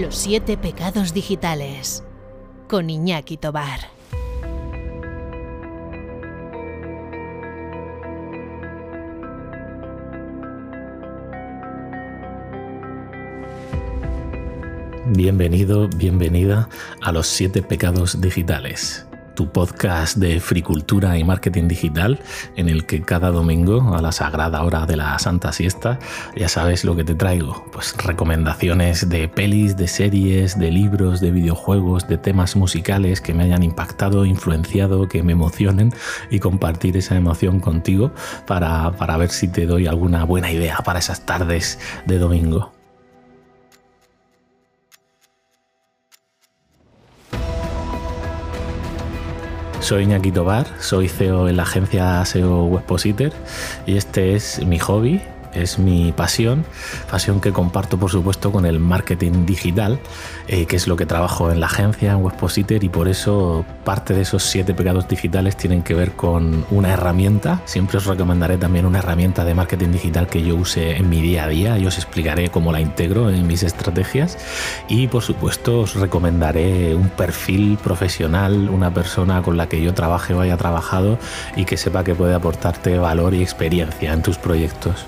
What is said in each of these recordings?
Los siete pecados digitales con Iñaki Tobar. Bienvenido, bienvenida a los siete pecados digitales tu podcast de fricultura y marketing digital, en el que cada domingo a la sagrada hora de la Santa Siesta ya sabes lo que te traigo, pues recomendaciones de pelis, de series, de libros, de videojuegos, de temas musicales que me hayan impactado, influenciado, que me emocionen y compartir esa emoción contigo para, para ver si te doy alguna buena idea para esas tardes de domingo. Soy Iñaki Tobar, soy CEO en la agencia SEO Webpositor y este es mi hobby, es mi pasión, pasión que comparto por supuesto con el marketing digital, eh, que es lo que trabajo en la agencia, en Webpositor, y por eso parte de esos siete pecados digitales tienen que ver con una herramienta. Siempre os recomendaré también una herramienta de marketing digital que yo use en mi día a día y os explicaré cómo la integro en mis estrategias. Y por supuesto os recomendaré un perfil profesional, una persona con la que yo trabaje o haya trabajado y que sepa que puede aportarte valor y experiencia en tus proyectos.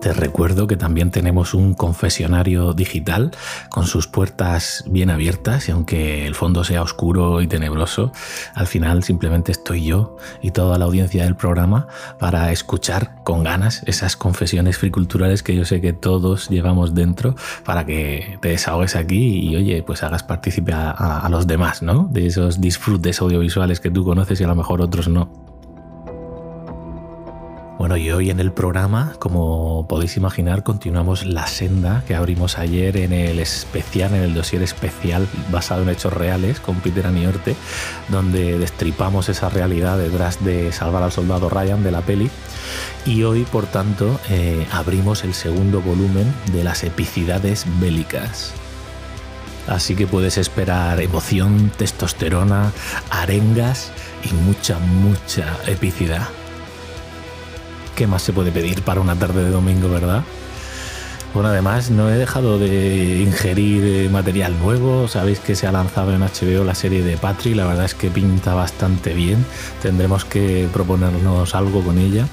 Te recuerdo que también tenemos un confesionario digital con sus puertas bien abiertas y aunque el fondo sea oscuro y tenebroso, al final simplemente estoy yo y toda la audiencia del programa para escuchar con ganas esas confesiones friculturales que yo sé que todos llevamos dentro para que te desahogues aquí y oye, pues hagas partícipe a, a los demás, ¿no? De esos disfrutes audiovisuales que tú conoces y a lo mejor otros no. Bueno, y hoy en el programa, como podéis imaginar, continuamos la senda que abrimos ayer en el especial, en el dossier especial basado en hechos reales con Peter Aniorte, donde destripamos esa realidad detrás de Salvar al Soldado Ryan de la peli. Y hoy, por tanto, eh, abrimos el segundo volumen de las epicidades bélicas. Así que puedes esperar emoción, testosterona, arengas y mucha, mucha epicidad. ¿Qué más se puede pedir para una tarde de domingo, verdad? Bueno, además no he dejado de ingerir eh, material nuevo. Sabéis que se ha lanzado en HBO la serie de Patri. La verdad es que pinta bastante bien. Tendremos que proponernos algo con ella.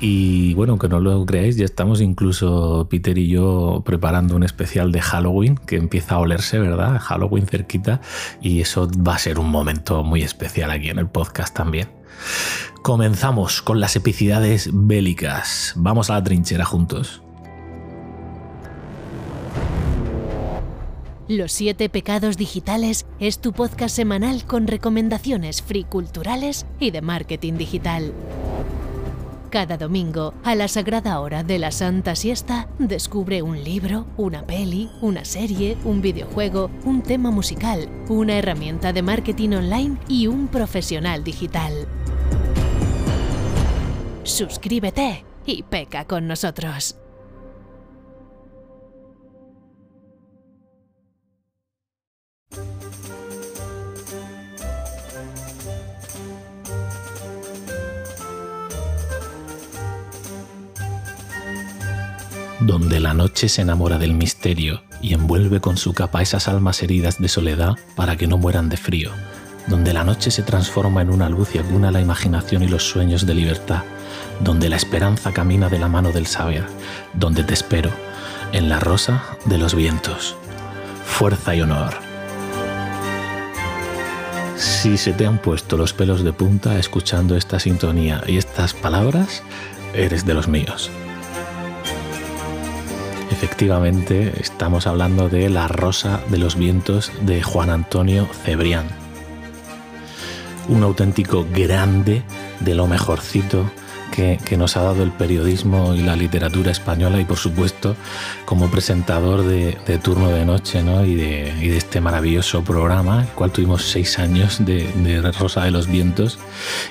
Y bueno, que no lo creáis, ya estamos incluso Peter y yo preparando un especial de Halloween que empieza a olerse, ¿verdad? Halloween cerquita. Y eso va a ser un momento muy especial aquí en el podcast también. Comenzamos con las epicidades bélicas. Vamos a la trinchera juntos. Los siete pecados digitales es tu podcast semanal con recomendaciones free culturales y de marketing digital. Cada domingo, a la sagrada hora de la Santa Siesta, descubre un libro, una peli, una serie, un videojuego, un tema musical, una herramienta de marketing online y un profesional digital suscríbete y peca con nosotros. Donde la noche se enamora del misterio y envuelve con su capa esas almas heridas de soledad para que no mueran de frío. Donde la noche se transforma en una luz y acuna la imaginación y los sueños de libertad donde la esperanza camina de la mano del saber, donde te espero, en la rosa de los vientos. Fuerza y honor. Si se te han puesto los pelos de punta escuchando esta sintonía y estas palabras, eres de los míos. Efectivamente, estamos hablando de La Rosa de los Vientos de Juan Antonio Cebrián. Un auténtico grande de lo mejorcito que, nos ha dado el periodismo y la literatura española y por supuesto como presentador de, turno de noche ¿no? y, de, este maravilloso programa, el cual tuvimos seis años de, Rosa de los Vientos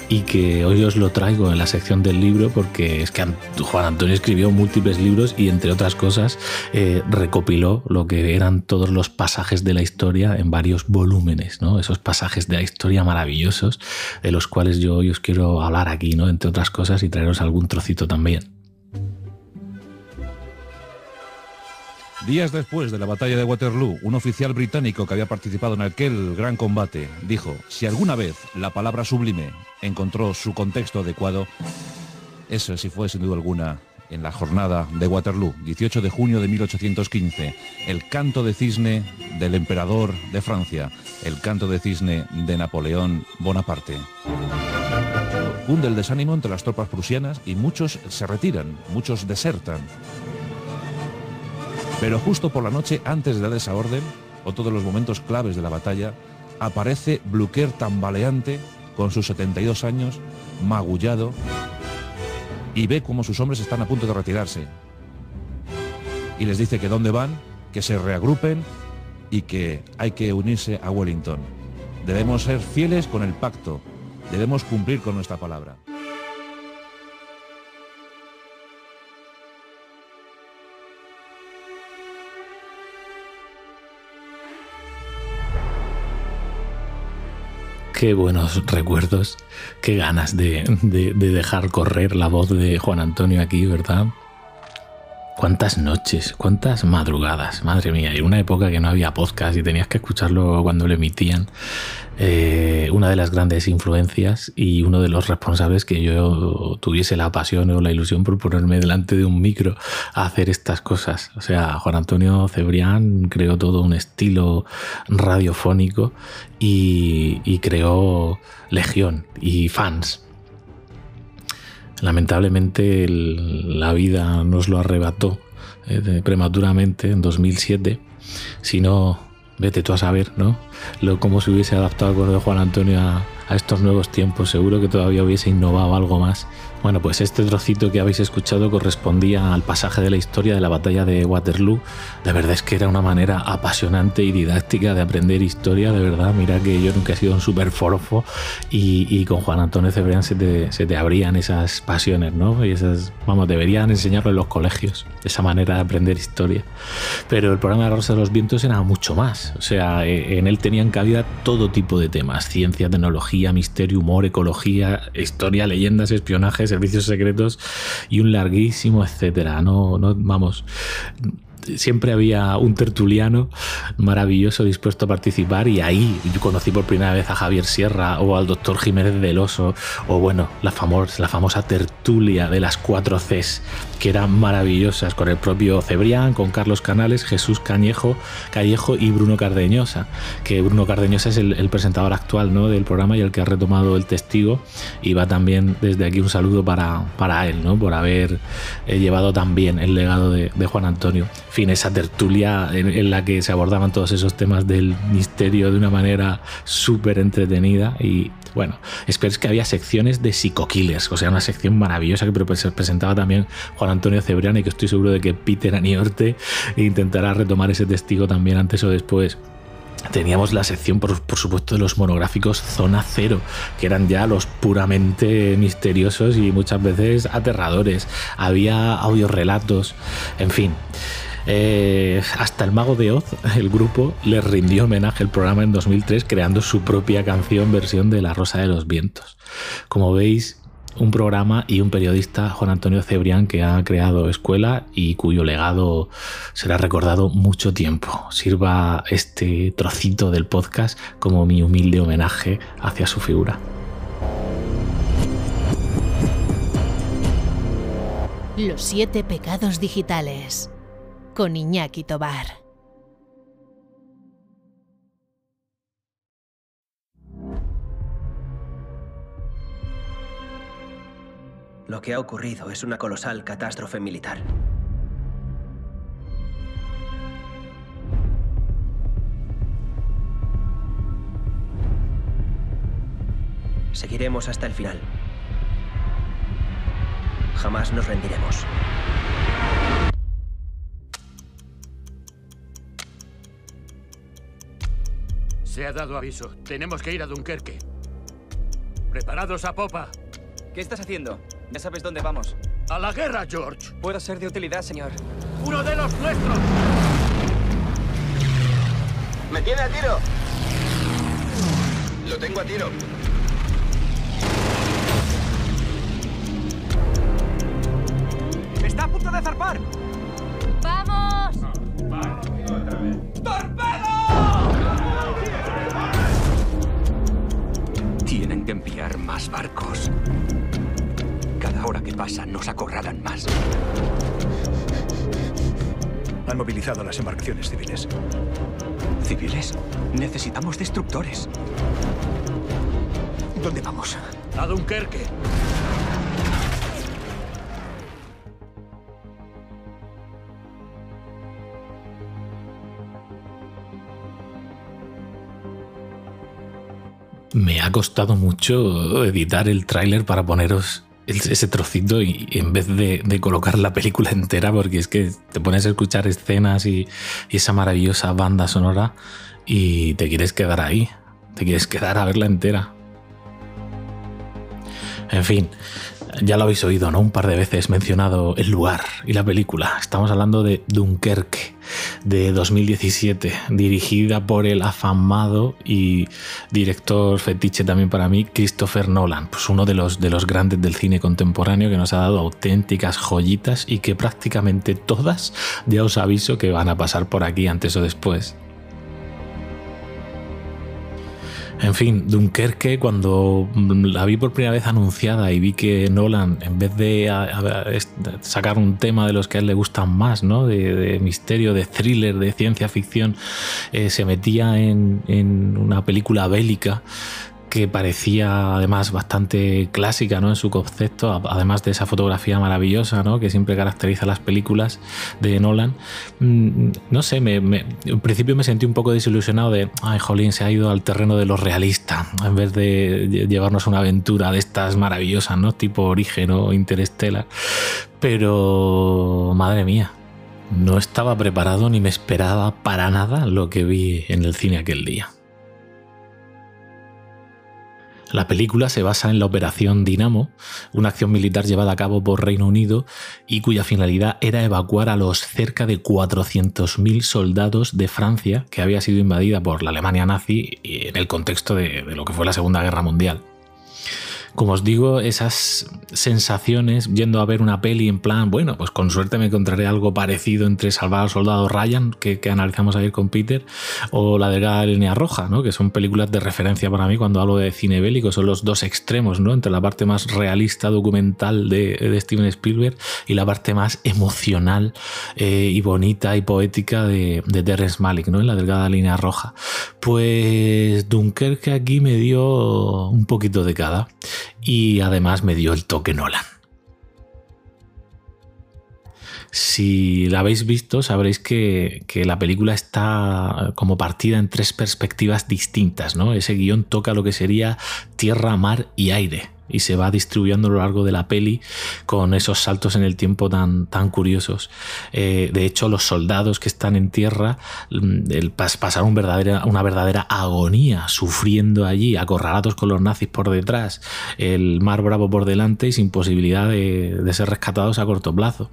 y que hoy os lo traigo en la sección del libro porque es que Juan Antonio escribió múltiples libros y entre otras cosas eh, recopiló lo que eran todos los pasajes de la historia en varios volúmenes, ¿no? esos pasajes de la historia maravillosos de los cuales yo hoy os quiero hablar aquí, ¿no? entre otras cosas y traeros algún trocito también. Días después de la batalla de Waterloo, un oficial británico que había participado en aquel gran combate dijo, si alguna vez la palabra sublime encontró su contexto adecuado, eso sí fue sin duda alguna en la jornada de Waterloo, 18 de junio de 1815, el canto de cisne del emperador de Francia, el canto de cisne de Napoleón Bonaparte. Cunde el desánimo entre las tropas prusianas y muchos se retiran, muchos desertan. Pero justo por la noche, antes de dar esa orden, o todos los momentos claves de la batalla, aparece Blucher tambaleante, con sus 72 años, magullado, y ve cómo sus hombres están a punto de retirarse. Y les dice que dónde van, que se reagrupen y que hay que unirse a Wellington. Debemos ser fieles con el pacto, debemos cumplir con nuestra palabra. Qué buenos recuerdos, qué ganas de, dejar correr la voz de Juan Antonio aquí, ¿verdad? Cuántas noches, cuántas madrugadas, madre mía, y una época que no había podcast y tenías que escucharlo cuando lo emitían. Eh, una de las grandes influencias y uno de los responsables que yo tuviese la pasión o la ilusión por ponerme delante de un micro a hacer estas cosas. O sea, Juan Antonio Cebrián creó todo un estilo radiofónico y, y creó legión y fans Lamentablemente la vida nos lo arrebató eh, prematuramente en 2007. Si no, vete tú a saber, ¿no? Lo, cómo se hubiese adaptado el de Juan Antonio a, a estos nuevos tiempos. Seguro que todavía hubiese innovado algo más bueno, pues este trocito que habéis escuchado correspondía al pasaje de la historia de la batalla de Waterloo. De verdad es que era una manera apasionante y didáctica de aprender historia, de verdad. Mira que yo nunca he sido un super forofo y, con Juan Antonio Cebrián se te, abrían esas pasiones, ¿no? Y esas, vamos, deberían enseñarlo en los colegios, esa manera de aprender historia. Pero el programa de la Rosa de los Vientos era mucho más. O sea, e, en él tenían cabida todo tipo de temas: ciencia, tecnología, misterio, humor, ecología, historia, leyendas, espionajes servicios secretos y un larguísimo etcétera. No, no, vamos, siempre había un tertuliano maravilloso dispuesto a participar y ahí yo conocí por primera vez a Javier Sierra o al doctor Jiménez del Oso o bueno, la, la famosa tertulia de las cuatro Cs que eran maravillosas con el propio Cebrián, con Carlos Canales, Jesús Cañejo, Callejo y Bruno Cardeñosa, que Bruno Cardeñosa es el, presentador actual ¿no? del programa y el que ha retomado el testigo y va también desde aquí un saludo para, para él, ¿no? por haber eh, llevado también el legado de, Juan Antonio fin, esa tertulia en, la que se abordaban todos esos temas del misterio de una manera súper entretenida y bueno, espero que había secciones de psico-killers, o sea, una sección maravillosa que se presentaba también Juan Antonio Cebrián y que estoy seguro de que Peter Aniorte intentará retomar ese testigo también antes o después. Teníamos la sección, por, por, supuesto, de los monográficos Zona Cero, que eran ya los puramente misteriosos y muchas veces aterradores. Había audiorelatos, en fin. Eh, hasta el Mago de Oz, el grupo, le rindió homenaje al programa en 2003 creando su propia canción versión de La Rosa de los Vientos. Como veis, un programa y un periodista, Juan Antonio Cebrián, que ha creado escuela y cuyo legado será recordado mucho tiempo. Sirva este trocito del podcast como mi humilde homenaje hacia su figura. Los siete pecados digitales con Iñaki Tobar. Lo que ha ocurrido es una colosal catástrofe militar. Seguiremos hasta el final. Jamás nos rendiremos. Se ha dado aviso. Tenemos que ir a Dunkerque. Preparados a popa. ¿Qué estás haciendo? Ya sabes dónde vamos. A la guerra, George. Puedo ser de utilidad, señor. ¡Uno de los nuestros! ¡Me tiene a tiro! Lo tengo a tiro. ¡Está a punto de zarpar! ¡Vamos! Tienen que enviar más barcos. Cada hora que pasa nos acorralan más. Han movilizado las embarcaciones civiles. ¿Civiles? Necesitamos destructores. ¿Dónde vamos? A Dunkerque. Ha costado mucho editar el tráiler para poneros ese trocito y en vez de, de colocar la película entera, porque es que te pones a escuchar escenas y, y esa maravillosa banda sonora y te quieres quedar ahí, te quieres quedar a verla entera. En fin, ya lo habéis oído, ¿no? Un par de veces mencionado el lugar y la película. Estamos hablando de Dunkerque, de 2017, dirigida por el afamado y director fetiche también para mí, Christopher Nolan, pues uno de los, de los grandes del cine contemporáneo que nos ha dado auténticas joyitas y que prácticamente todas, ya os aviso que van a pasar por aquí antes o después. En fin, Dunkerque, cuando la vi por primera vez anunciada y vi que Nolan, en vez de sacar un tema de los que a él le gustan más, ¿no? de, de misterio, de thriller, de ciencia ficción, eh, se metía en, en una película bélica que parecía además bastante clásica ¿no? en su concepto, además de esa fotografía maravillosa ¿no? que siempre caracteriza las películas de Nolan. Mm, No sé, me, en principio me sentí un poco desilusionado de, ay, jolín, se ha ido al terreno de lo realista, en vez de lle- llevarnos una aventura de estas maravillosas, ¿no? tipo Origen o Interstellar. Pero, madre mía, no estaba preparado ni me esperaba para nada lo que vi en el cine aquel día. La película se basa en la Operación Dinamo, una acción militar llevada a cabo por Reino Unido y cuya finalidad era evacuar a los cerca de 400.000 soldados de Francia que había sido invadida por la Alemania nazi en el contexto de, de lo que fue la Segunda Guerra Mundial. Como os digo, esas sensaciones yendo a ver una peli en plan, bueno, pues con suerte me encontraré algo parecido entre Salvar al Soldado Ryan, que, que analizamos ayer con Peter, o La Delgada Línea Roja, ¿no? que son películas de referencia para mí cuando hablo de cine bélico, son los dos extremos, ¿no? entre la parte más realista, documental de, de Steven Spielberg y la parte más emocional eh, y bonita y poética de, de Terrence Malick, ¿no? en La Delgada Línea Roja. Pues Dunkerque aquí me dio un poquito de cada y además me dio el toque Nolan. Si la habéis visto, sabréis que, que, la película está como partida en tres perspectivas distintas, ¿no? Ese guion toca lo que sería tierra, mar y aire. Y se va distribuyendo a lo largo de la peli con esos saltos en el tiempo tan, tan curiosos. Eh, de hecho, los soldados que están en tierra el, pasaron una verdadera agonía, sufriendo allí, acorralados con los nazis por detrás, el mar bravo por delante y sin posibilidad de, ser rescatados a corto plazo.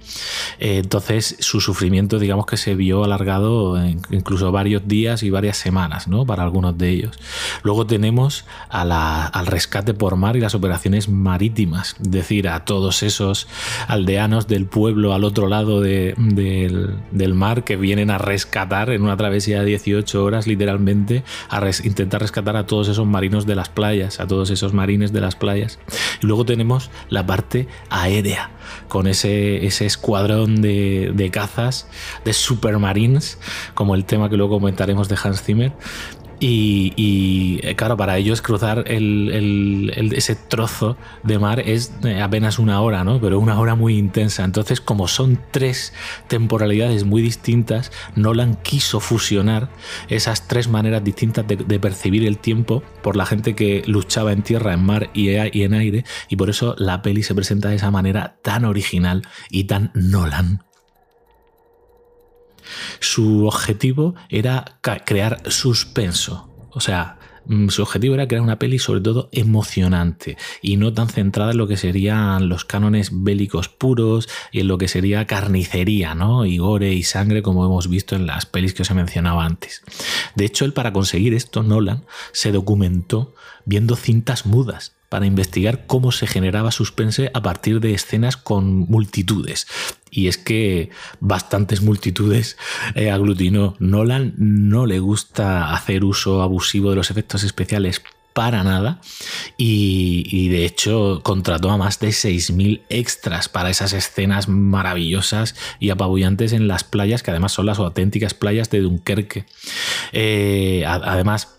Eh, entonces, su sufrimiento, digamos que se vio alargado incluso varios días y varias semanas, ¿no? Para algunos de ellos. Luego tenemos al rescate por mar y las operaciones marítimas, es decir, a todos esos aldeanos del pueblo al otro lado de, del, mar que vienen a rescatar en una travesía de 18 horas, literalmente, a intentar rescatar a todos esos marinos de las playas, a todos esos marines de las playas. Y luego tenemos la parte aérea, con ese, ese escuadrón de, de cazas, de supermarines, como el tema que luego comentaremos de Hans Zimmer, y, y, claro, para ellos cruzar ese trozo de mar es apenas una hora, ¿no? Pero una hora muy intensa. Entonces, como son tres temporalidades muy distintas, Nolan quiso fusionar esas tres maneras distintas de, percibir el tiempo por la gente que luchaba en tierra, en mar y, y en aire. Y por eso la peli se presenta de esa manera tan original y tan Nolan. Su objetivo era crear suspenso. O sea, su objetivo era crear una peli sobre todo emocionante y no tan centrada en lo que serían los cánones bélicos puros y en lo que sería carnicería, ¿no? Y gore y sangre como hemos visto en las pelis que os he mencionado antes. De hecho, él para conseguir esto, Nolan se documentó viendo cintas mudas para investigar cómo se generaba suspense a partir de escenas con multitudes. Y es que bastantes multitudes eh, aglutinó. Nolan no le gusta hacer uso abusivo de los efectos especiales para nada y, de hecho contrató a más de 6.000 extras para esas escenas maravillosas y apabullantes en las playas que además son las auténticas playas de Dunkerque. Eh, además,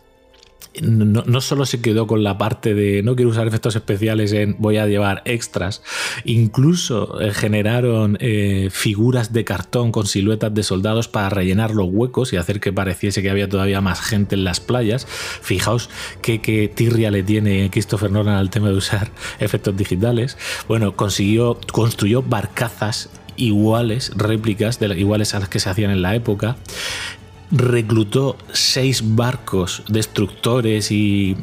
no, solo se quedó con la parte de no quiero usar efectos especiales en voy a llevar extras, incluso eh, generaron eh, figuras de cartón con siluetas de soldados para rellenar los huecos y hacer que pareciese que había todavía más gente en las playas. Fijaos qué, tirria le tiene Christopher Nolan al tema de usar efectos digitales. Bueno, consiguió, construyó barcazas iguales, réplicas de, iguales a las que se hacían en la época reclutó seis barcos destructores y,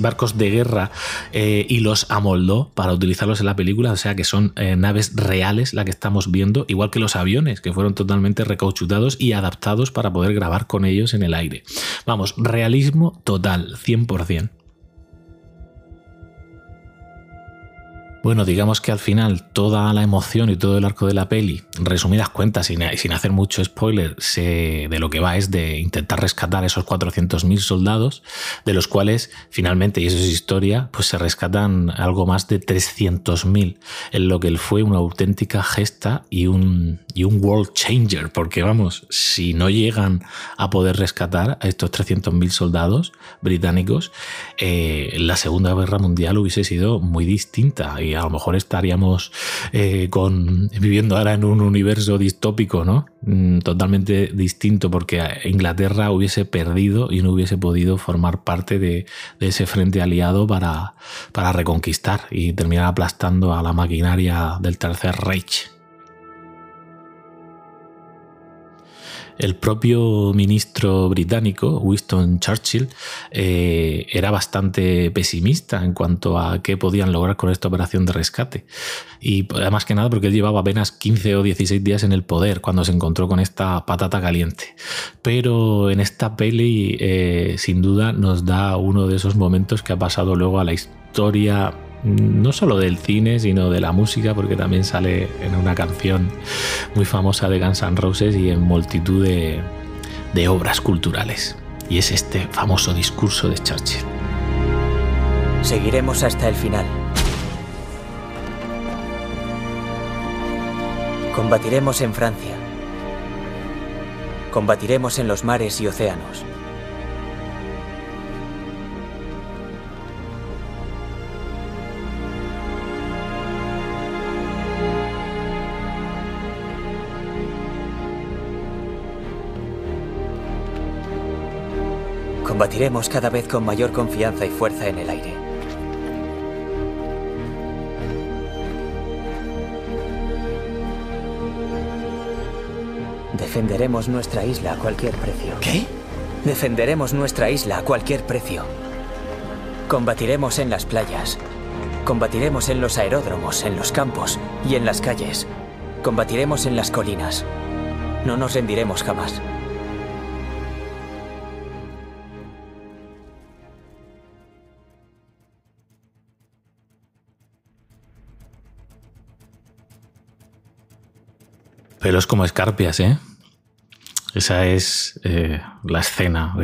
barcos de guerra eh, y los amoldó para utilizarlos en la película, o sea que son eh, naves reales la que estamos viendo, igual que los aviones que fueron totalmente recauchutados y adaptados para poder grabar con ellos en el aire. Vamos, realismo total, 100%. Bueno, digamos que al final toda la emoción y todo el arco de la peli, resumidas cuentas, sin, sin hacer mucho spoiler, de lo que va es de intentar rescatar esos 400.000 soldados, de los cuales finalmente, y eso es historia, pues se rescatan algo más de 300.000, en lo que fue una auténtica gesta y un, y un world changer, porque vamos, si no llegan a poder rescatar a estos 300.000 soldados británicos, eh, la Segunda Guerra Mundial hubiese sido muy distinta a lo mejor estaríamos eh, con, viviendo ahora en un universo distópico, ¿no? Mm, totalmente distinto porque Inglaterra hubiese perdido y no hubiese podido formar parte de, ese frente aliado para, para reconquistar y terminar aplastando a la maquinaria del Tercer Reich. El propio ministro británico, Winston Churchill, eh, era bastante pesimista en cuanto a qué podían lograr con esta operación de rescate. Y además que nada porque él llevaba apenas 15 o 16 días en el poder cuando se encontró con esta patata caliente. Pero en esta peli, eh, sin duda, nos da uno de esos momentos que ha pasado luego a la historia no solo del cine, sino de la música, porque también sale en una canción muy famosa de Guns N' Roses y en multitud de, de obras culturales. Y es este famoso discurso de Churchill. Seguiremos hasta el final. Combatiremos en Francia. Combatiremos en los mares y océanos. Combatiremos cada vez con mayor confianza y fuerza en el aire. Defenderemos nuestra isla a cualquier precio. ¿Qué? Defenderemos nuestra isla a cualquier precio. Combatiremos en las playas. Combatiremos en los aeródromos, en los campos y en las calles. Combatiremos en las colinas. No nos rendiremos jamás. Pelos como escarpias, ¿eh? Esa es eh, la escena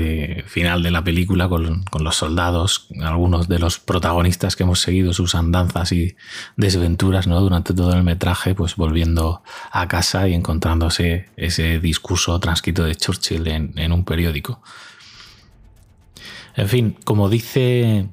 final de la película con, los soldados, algunos de los protagonistas que hemos seguido sus andanzas y desventuras ¿no? durante todo el metraje, pues volviendo a casa y encontrándose ese discurso transcrito de Churchill en, un periódico. En fin, como dice,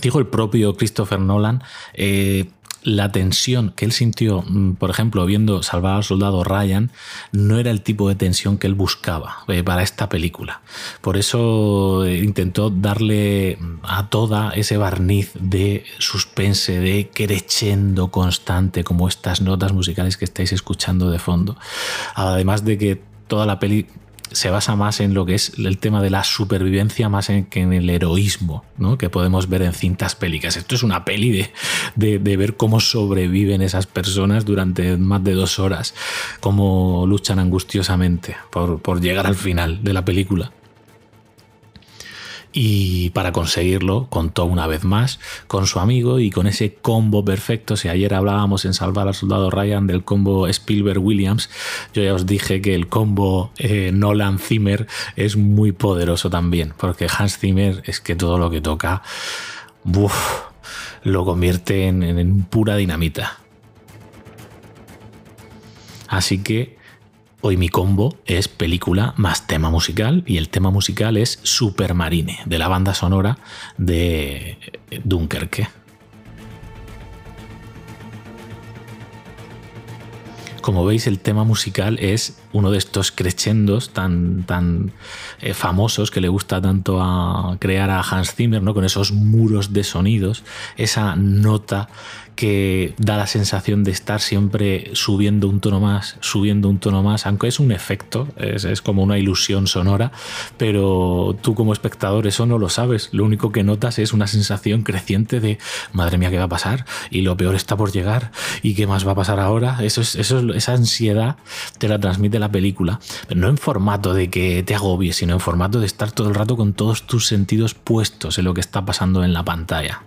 dijo el propio Christopher Nolan, eh, la tensión que él sintió, mm, por ejemplo, viendo Salvar al Soldado Ryan, no era el tipo de tensión que él buscaba eh, para esta película. Por eso eh, intentó darle mm, a toda ese barniz de suspense, de crescendo constante, como estas notas musicales que estáis escuchando de fondo. Además de que toda la peli se basa más en lo que es el tema de la supervivencia más en, que en el heroísmo ¿no? que podemos ver en cintas pélicas. Esto es una peli de, de, ver cómo sobreviven esas personas durante más de dos horas, cómo luchan angustiosamente por, por llegar al final de la película. Y para conseguirlo, contó una vez más con su amigo y con ese combo perfecto. Si ayer hablábamos en Salvar al Soldado Ryan del combo Spielberg-Williams, yo ya os dije que el combo eh, Nolan-Zimmer es muy poderoso también, porque Hans Zimmer es que todo lo que toca, lo convierte en, en pura dinamita. Así que Hoy mi combo es película más tema musical y el tema musical es Supermarine, de la banda sonora de Dunkerque. Como veis, el tema musical es uno de estos crescendos tan, tan eh, famosos que le gusta tanto a crear a Hans Zimmer, ¿no? con esos muros de sonidos, esa nota que da la sensación de estar siempre subiendo un tono más, subiendo un tono más, aunque es un efecto, es, como una ilusión sonora, pero tú como espectador eso no lo sabes, lo único que notas es una sensación creciente de, madre mía, ¿qué va a pasar? Y lo peor está por llegar, ¿y qué más va a pasar ahora? Eso es, eso, esa ansiedad te la transmite la película, pero no en formato de que te agobies, sino en formato de estar todo el rato con todos tus sentidos puestos en lo que está pasando en la pantalla.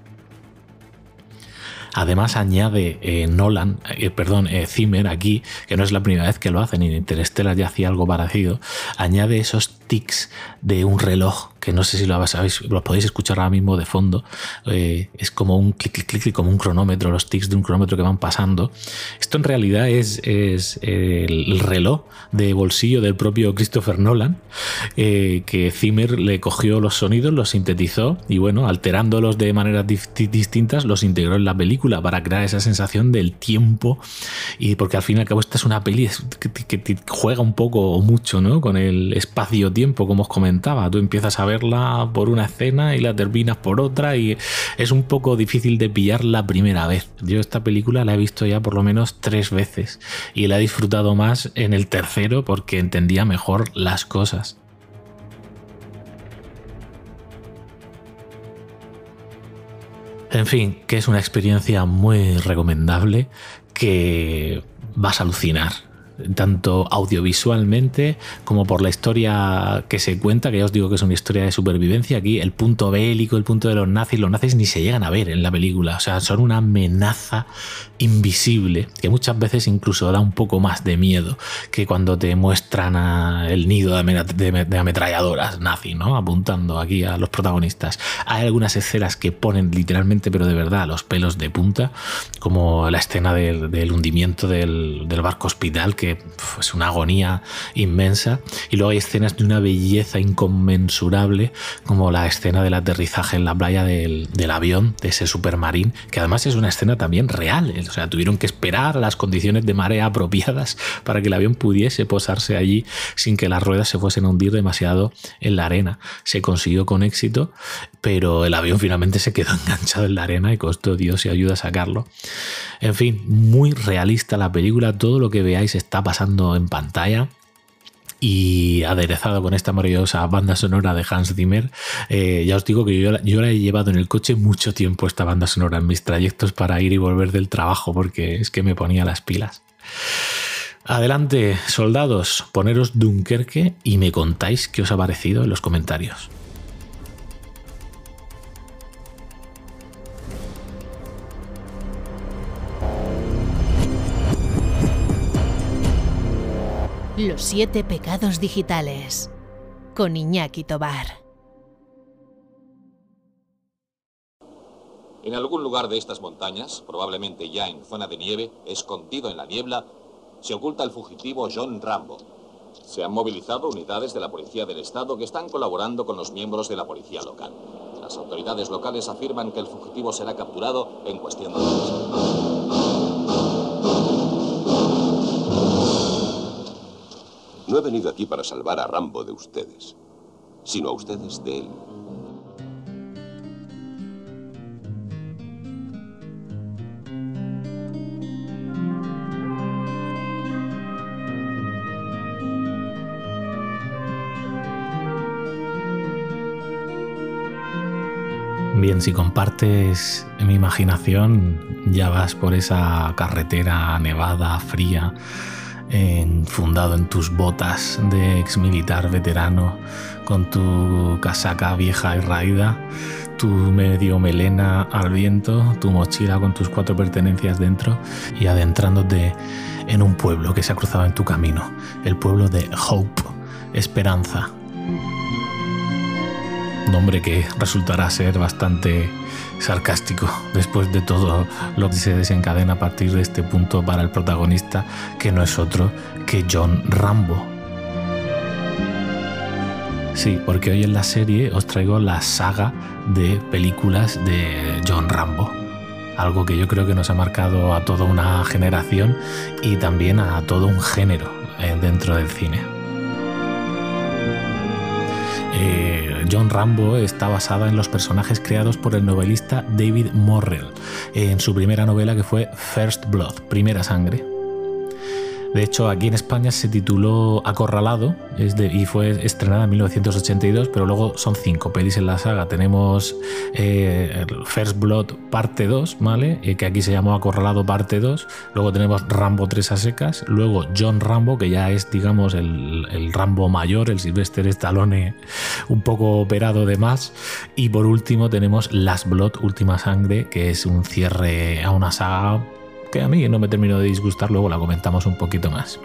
Además añade eh, Nolan, eh, perdón, eh, Zimmer aquí, que no es la primera vez que lo hacen, en Interstellar ya hacía algo parecido, añade esos tics de un reloj que no sé si lo sabéis, lo podéis escuchar ahora mismo de fondo. es como un clic, clic, clic, como un cronómetro, los tics de un cronómetro que van pasando. Esto en realidad es, es el reloj de bolsillo del propio Christopher Nolan, que Zimmer le cogió los sonidos, los sintetizó y bueno, alterándolos de maneras distintas, los integró en la película para crear esa sensación del tiempo y porque al fin y al cabo esta es una peli que, juega un poco o mucho ¿no? con el espacio-tiempo, como os comentaba. Tú empiezas a verla por una escena y la terminas por otra y es un poco difícil de pillar la primera vez. Yo esta película la he visto ya por lo menos tres veces y la he disfrutado más en el tercero porque entendía mejor las cosas. En fin, que es una experiencia muy recomendable que vas a alucinar tanto audiovisualmente como por la historia que se cuenta, que ya os digo que es una historia de supervivencia. Aquí el punto bélico, el punto de los nazis, los nazis ni se llegan a ver en la película, o sea, son una amenaza invisible que muchas veces incluso da un poco más de miedo que cuando te muestran el nido de, ametralladoras nazis, ¿no? Apuntando aquí a los protagonistas. Hay algunas escenas que ponen literalmente, pero de verdad, los pelos de punta, como la escena del, hundimiento del, del barco hospital, que es una agonía inmensa. Y luego hay escenas de una belleza inconmensurable, como la escena del aterrizaje en la playa del, avión, de ese supermarín, que además es una escena también real. O sea, tuvieron que esperar las condiciones de marea apropiadas para que el avión pudiese posarse allí sin que las ruedas se fuesen a hundir demasiado en la arena. Se consiguió con éxito, pero el avión finalmente se quedó enganchado en la arena y costó Dios y ayuda a sacarlo. En fin, muy realista la película, todo lo que veáis está pasando en pantalla y aderezado con esta maravillosa banda sonora de Hans Zimmer. Eh, ya os digo que yo, yo, la he llevado en el coche mucho tiempo esta banda sonora en mis trayectos para ir y volver del trabajo porque es que me ponía las pilas. Adelante, soldados, poneros Dunkerque y me contáis qué os ha parecido en los comentarios. Los siete pecados digitales con Iñaki Tobar. En algún lugar de estas montañas, probablemente ya en zona de nieve, escondido en la niebla, se oculta el fugitivo John Rambo. Se han movilizado unidades de la Policía del Estado que están colaborando con los miembros de la Policía local. Las autoridades locales afirman que el fugitivo será capturado en cuestión de días. No he venido aquí para salvar a Rambo de ustedes, sino a ustedes de él. Bien, si compartes mi imaginación, ya vas por esa carretera nevada, fría, fundado en tus botas de ex militar veterano, con tu casaca vieja y raída, tu medio melena al viento, tu mochila con tus cuatro pertenencias dentro y adentrándote en un pueblo que se ha cruzado en tu camino, el pueblo de Hope, Esperanza. Nombre que resultará ser bastante sarcástico después de todo lo que se desencadena a partir de este punto para el protagonista, que no es otro que John Rambo. Sí, porque hoy en la serie os traigo la saga de películas de John Rambo. Algo que yo creo que nos ha marcado a toda una generación y también a todo un género eh, dentro del cine. Eh, John Rambo está basada en los personajes creados por el novelista David Morrell en su primera novela que fue First Blood, Primera Sangre. De hecho, aquí en España se tituló Acorralado y fue estrenada en 1982, pero luego son cinco pelis en la saga. Tenemos eh, First Blood parte 2, ¿vale? Eh, que aquí se llamó Acorralado parte 2. Luego tenemos Rambo 3 a secas. Luego John Rambo, que ya es, digamos, el, el Rambo mayor, el Sylvester Stallone un poco operado de más. Y por último tenemos Last Blood, Última Sangre, que es un cierre a una saga que a mí no me terminó de disgustar, luego la comentamos un poquito más.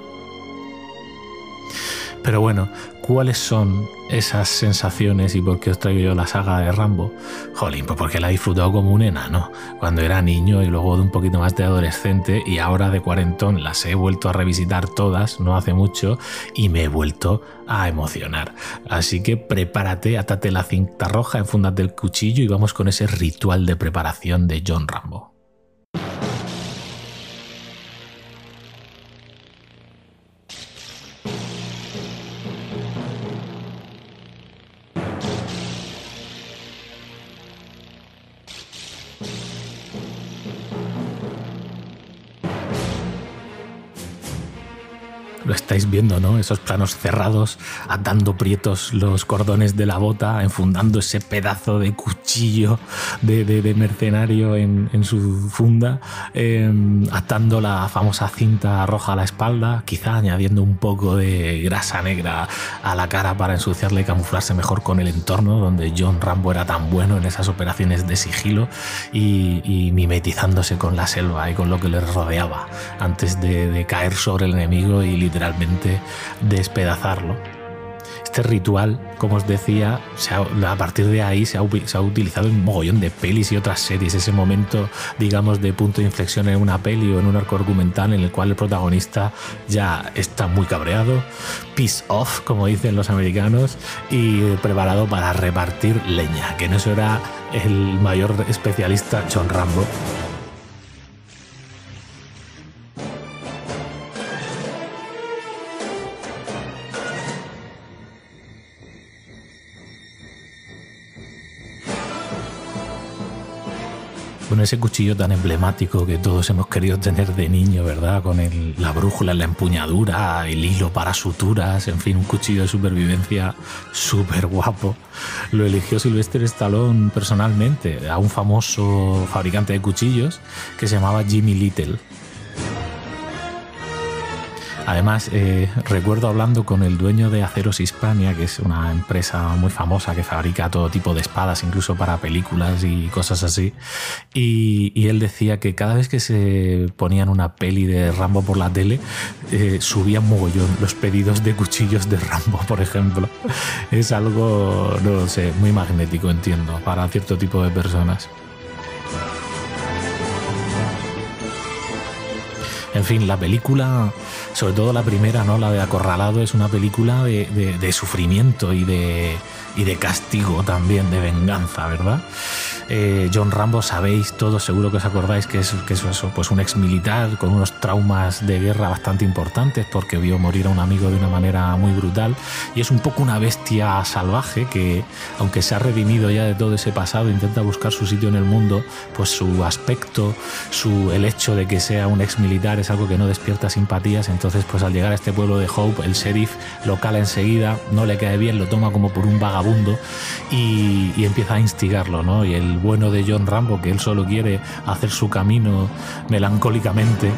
Pero bueno, ¿cuáles son esas sensaciones y por qué os traigo yo la saga de Rambo? Jolín, pues porque la he disfrutado como un enano, cuando era niño y luego de un poquito más de adolescente y ahora de cuarentón las he vuelto a revisitar todas, no hace mucho, y me he vuelto a emocionar. Así que prepárate, atate la cinta roja, enfúndate el cuchillo y vamos con ese ritual de preparación de John Rambo. Esos planos cerrados, atando prietos los cordones de la bota, enfundando ese pedazo de cuchillo de, mercenario en, su funda, em, atando la famosa cinta roja a la espalda, quizá añadiendo un poco de grasa negra a la cara para ensuciarle y camuflarse mejor con el entorno, donde John Rambo era tan bueno en esas operaciones de sigilo y, mimetizándose con la selva y con lo que le rodeaba antes de, de caer sobre el enemigo y literalmente despedazarlo. Este ritual, como os decía, a partir de ahí se ha, utilizado en un mogollón de pelis y otras series. Ese momento, digamos, de punto de inflexión en una peli o en un arco argumental en el cual el protagonista ya está muy cabreado, peace off, como dicen los americanos, y preparado para repartir leña, que en eso era el mayor especialista John Rambo. Ese cuchillo tan emblemático que todos hemos querido tener de niño, ¿verdad? Con la brújula en la empuñadura, el hilo para suturas, en fin, un cuchillo de supervivencia súper guapo. Lo eligió Sylvester Stallone personalmente a un famoso fabricante de cuchillos que se llamaba Jimmy Little. Además, eh, recuerdo hablando con el dueño de Aceros Hispania, que es una empresa muy famosa que fabrica todo tipo de espadas, incluso para películas y cosas así. Y, él decía que cada vez que se ponían una peli de Rambo por la tele, eh, subían mogollón los pedidos de cuchillos de Rambo, por ejemplo. Es algo, no sé, muy magnético, entiendo, para cierto tipo de personas. En fin, la película sobre todo la primera, ¿no? La de Acorralado es una película de, sufrimiento y de, y de castigo también, de venganza, ¿verdad? Eh, John Rambo, sabéis todos, seguro que os acordáis que es, que es eso, pues un ex militar con unos traumas de guerra bastante importantes porque vio morir a un amigo de una manera muy brutal y es un poco una bestia salvaje que, aunque se ha redimido ya de todo ese pasado, intenta buscar su sitio en el mundo, pues su aspecto, su, el hecho de que sea un ex militar es algo que no despierta simpatías, entonces pues al llegar a este pueblo de Hope, el sheriff lo cala enseguida, no le cae bien, lo toma como por un vagabundo y, empieza a instigarlo, ¿no? Y el bueno de John Rambo, que él solo quiere hacer su camino melancólicamente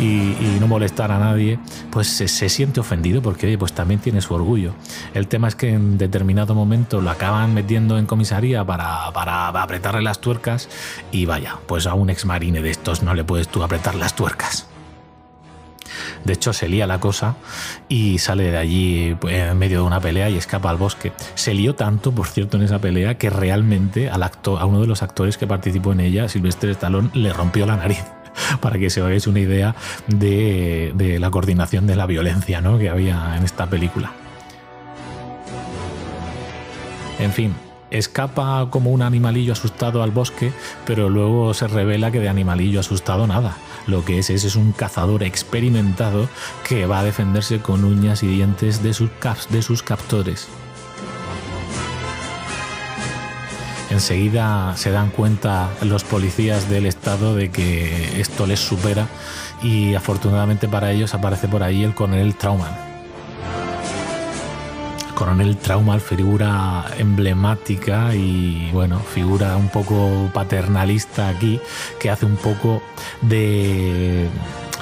y, no molestar a nadie, pues se, siente ofendido porque pues también tiene su orgullo. El tema es que en determinado momento lo acaban metiendo en comisaría para, para apretarle las tuercas y vaya, pues a un ex marine de estos no le puedes tú apretar las tuercas. De hecho, se lía la cosa y sale de allí pues, en medio de una pelea y escapa al bosque. Se lió tanto, por cierto, en esa pelea que realmente a uno de los actores que participó en ella, Sylvester Stallone, le rompió la nariz para que se hagáis una idea de, la coordinación de la violencia ¿no? que había en esta película. En fin, escapa como un animalillo asustado al bosque, pero luego se revela que de animalillo asustado nada. Lo que es es, un cazador experimentado que va a defenderse con uñas y dientes de sus, de sus captores. Enseguida se dan cuenta los policías del estado de que esto les supera y afortunadamente para ellos aparece por ahí el coronel Trauman coronel Traumal, figura emblemática y bueno, figura un poco paternalista aquí, que hace un poco de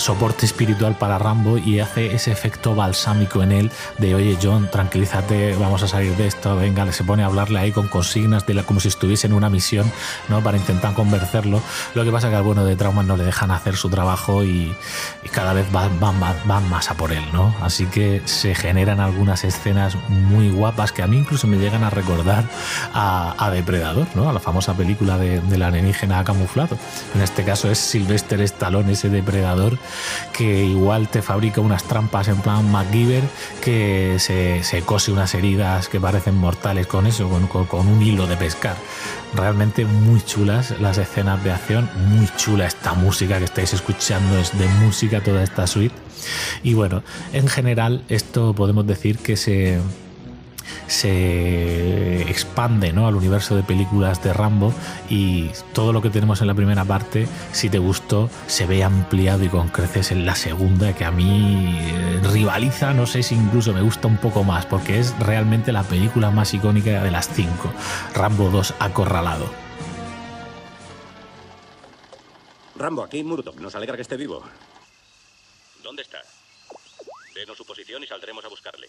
soporte espiritual para Rambo y hace ese efecto balsámico en él de oye John, tranquilízate, vamos a salir de esto, venga, se pone a hablarle ahí con consignas de la, como si estuviese en una misión, ¿no? Para intentar convencerlo. Lo que pasa que al bueno de Trauma no le dejan hacer su trabajo y, cada vez van, más a por él, ¿no? Así que se generan algunas escenas muy guapas que a mí incluso me llegan a recordar a, Depredador, ¿no? A la famosa película de, del alienígena camuflado. En este caso es Sylvester Stallone, ese depredador que igual te fabrica unas trampas en plan MacGyver, que se, cose unas heridas que parecen mortales con eso, con, un hilo de pescar. Realmente muy chulas las escenas de acción, muy chula esta música que estáis escuchando, es de música toda esta suite. Y bueno, en general esto podemos decir que se se expande ¿no? al universo de películas de Rambo y todo lo que tenemos en la primera parte, si te gustó, se ve ampliado y con creces en la segunda, que a mí eh, rivaliza, no sé si incluso me gusta un poco más, porque es realmente la película más icónica de las cinco, Rambo 2 acorralado. Rambo, aquí Murdoch. Nos alegra que esté vivo. ¿Dónde está? Denos su posición y saldremos a buscarle.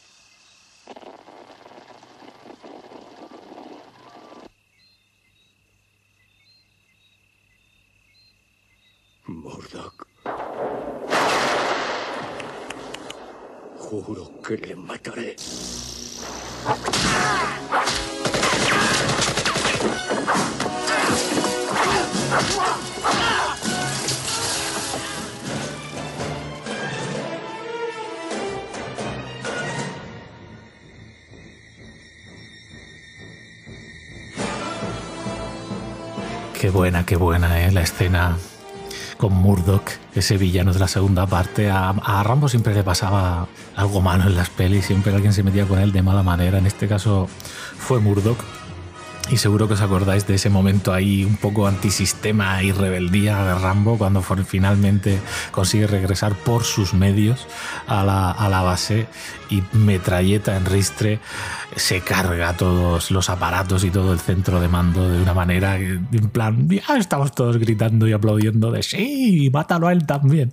Murdoch. Juro que le mataré. Qué buena, qué buena, ¿eh? La escena con Murdoch, ese villano de la segunda parte. A, a, Rambo siempre le pasaba algo malo en las pelis, siempre alguien se metía con él de mala manera. En este caso fue Murdoch. Y seguro que os acordáis de ese momento ahí un poco antisistema y rebeldía de Rambo cuando finalmente consigue regresar por sus medios a la, a la base y metralleta en ristre se carga todos los aparatos y todo el centro de mando de una manera en plan, ya estamos todos gritando y aplaudiendo de sí, mátalo a él también.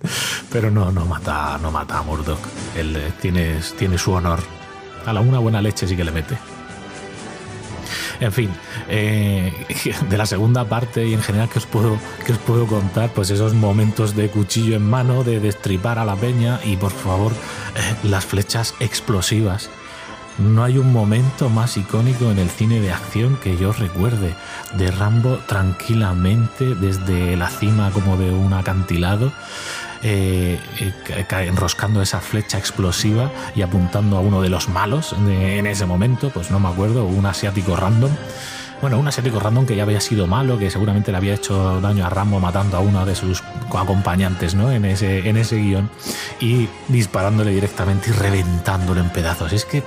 Pero no, no mata, no mata a Murdoch. Él eh, tiene, tiene su honor. A la una buena leche sí que le mete. En fin, eh, de la segunda parte y en general que os puedo que os puedo contar, pues esos momentos de cuchillo en mano, de destripar a la peña y por favor eh, las flechas explosivas no hay un momento más icónico en el cine de acción que yo recuerde de Rambo tranquilamente desde la cima como de un acantilado. Eh, eh, enroscando esa flecha explosiva y apuntando a uno de los malos en ese momento, pues no me acuerdo, un asiático random. Bueno, un asiático random que ya había sido malo, que seguramente le había hecho daño a Rambo matando a uno de sus acompañantes ¿no? en, ese, en ese guion y disparándole directamente y reventándolo en pedazos. Es que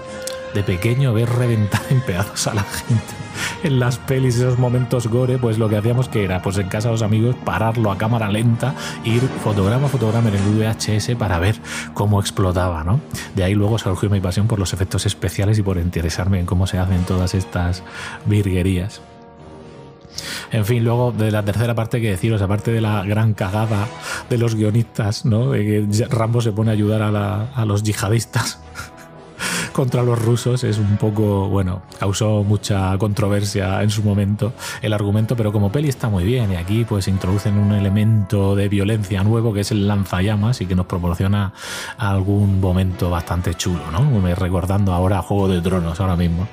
de pequeño ver reventar en pedazos a la gente en las pelis, esos momentos gore, pues lo que hacíamos que era, pues en casa de los amigos, pararlo a cámara lenta, ir fotograma a fotograma en el VHS para ver cómo explotaba, ¿no? De ahí luego surgió mi pasión por los efectos especiales y por interesarme en cómo se hacen todas estas virguerías. En fin, luego de la tercera parte que deciros, aparte de la gran cagada de los guionistas, ¿no? De que Rambo se pone a ayudar a, a los yihadistas contra los rusos es un poco, bueno, causó mucha controversia en su momento el argumento, pero como peli está muy bien y aquí pues introducen un elemento de violencia nuevo que es el lanzallamas y que nos proporciona algún momento bastante chulo, ¿no? Recordando ahora Juego de Tronos ahora mismo.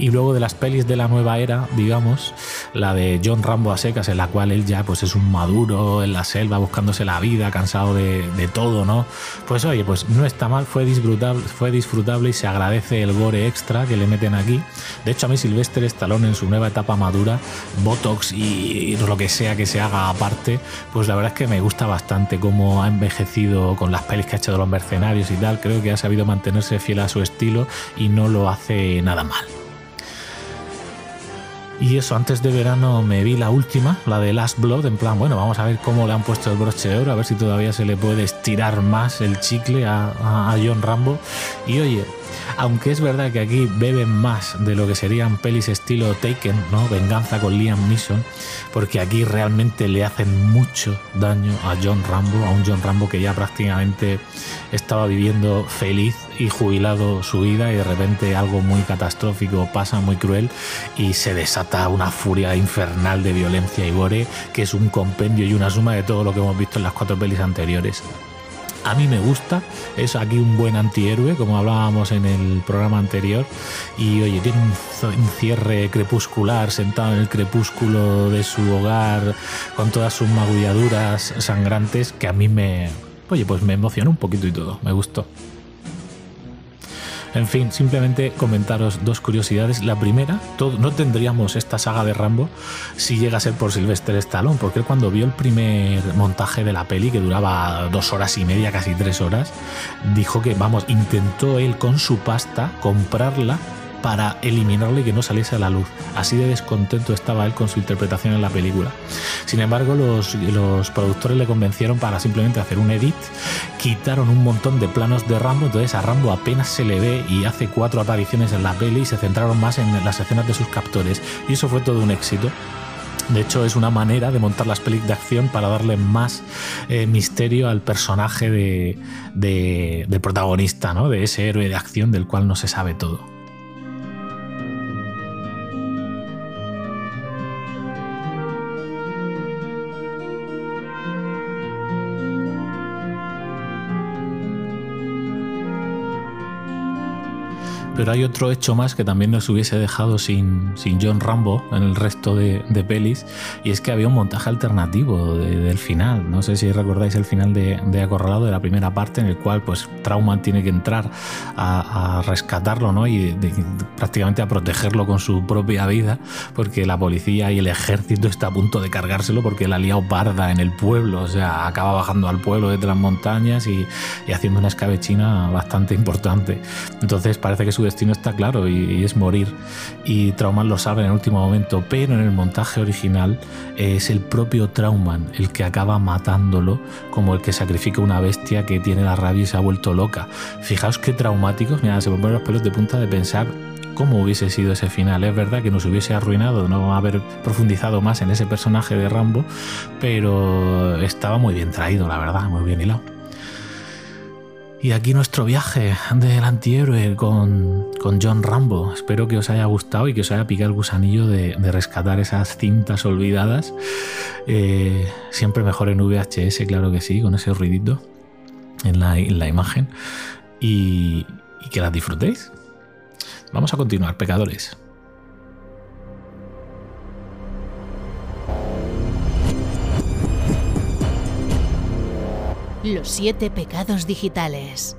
Y luego de las pelis de la nueva era, digamos, la de John Rambo a secas, en la cual él ya pues es un maduro en la selva buscándose la vida, cansado de, todo, ¿no? Pues oye, pues no está mal, fue disfrutable, fue disfrutable y se agradece el gore extra que le meten aquí. De hecho, a mí Sylvester Stallone en su nueva etapa madura, Botox y, lo que sea que se haga aparte, pues la verdad es que me gusta bastante cómo ha envejecido con las pelis que ha hecho de los mercenarios y tal. Creo que ha sabido mantenerse fiel a su estilo y no lo hace nada mal. Y eso, antes de verano me vi la última, la de Last Blood, en plan, bueno, vamos a ver cómo le han puesto el broche de oro, a ver si todavía se le puede estirar más el chicle a, a John Rambo. Y oye, aunque es verdad que aquí beben más de lo que serían pelis estilo Taken, ¿no? Venganza con Liam Neeson, porque aquí realmente le hacen mucho daño a John Rambo, a un John Rambo que ya prácticamente estaba viviendo feliz y jubilado su vida y de repente algo muy catastrófico pasa, muy cruel y se desata una furia infernal de violencia y gore que es un compendio y una suma de todo lo que hemos visto en las cuatro pelis anteriores. A mí me gusta, es aquí un buen antihéroe, como hablábamos en el programa anterior. Y oye, tiene un, cierre crepuscular, sentado en el crepúsculo de su hogar, con todas sus magulladuras sangrantes, que a mí me, oye, pues me emocionó un poquito y todo, me gustó. En fin, simplemente comentaros dos curiosidades. La primera, no tendríamos esta saga de Rambo si llega a ser por Sylvester Stallone, porque él cuando vio el primer montaje de la peli, que duraba dos horas y media, casi tres horas, dijo que, vamos, intentó él con su pasta comprarla para eliminarlo y que no saliese a la luz. Así de descontento estaba él con su interpretación en la película. Sin embargo, los, los productores le convencieron para simplemente hacer un edit, quitaron un montón de planos de Rambo, entonces a Rambo apenas se le ve y hace cuatro apariciones en la peli y se centraron más en las escenas de sus captores. Y eso fue todo un éxito. De hecho, es una manera de montar las pelis de acción para darle más eh, misterio al personaje de, de, del protagonista, ¿no? de ese héroe de acción del cual no se sabe todo. Pero hay otro hecho más que también nos hubiese dejado sin, sin John Rambo en el resto de, pelis, y es que había un montaje alternativo del final. No sé si recordáis el final de, de, Acorralado, de la primera parte, en el cual pues Trauman tiene que entrar a, rescatarlo ¿no? y prácticamente a protegerlo con su propia vida, porque la policía y el ejército está a punto de cargárselo porque la ha liado parda en el pueblo, o sea, acaba bajando al pueblo desde las montañas y, y haciendo una escabechina bastante importante. Entonces parece que su destino está claro y, es morir. Y Trauman lo sabe en el último momento, pero en el montaje original es el propio Trauman el que acaba matándolo, como el que sacrifica una bestia que tiene la rabia y se ha vuelto loca. Fijaos qué traumáticos, mira, se me ponen los pelos de punta de pensar cómo hubiese sido ese final. Es verdad que nos hubiese arruinado no haber profundizado más en ese personaje de Rambo, pero estaba muy bien traído, la verdad, muy bien hilado. Y aquí nuestro viaje del antihéroe con, con, John Rambo. Espero que os haya gustado y que os haya picado el gusanillo de, rescatar esas cintas olvidadas. Eh, siempre mejor en VHS, claro que sí, con ese ruidito en la, en la imagen. Y que las disfrutéis. Vamos a continuar, pecadores. Los siete pecados digitales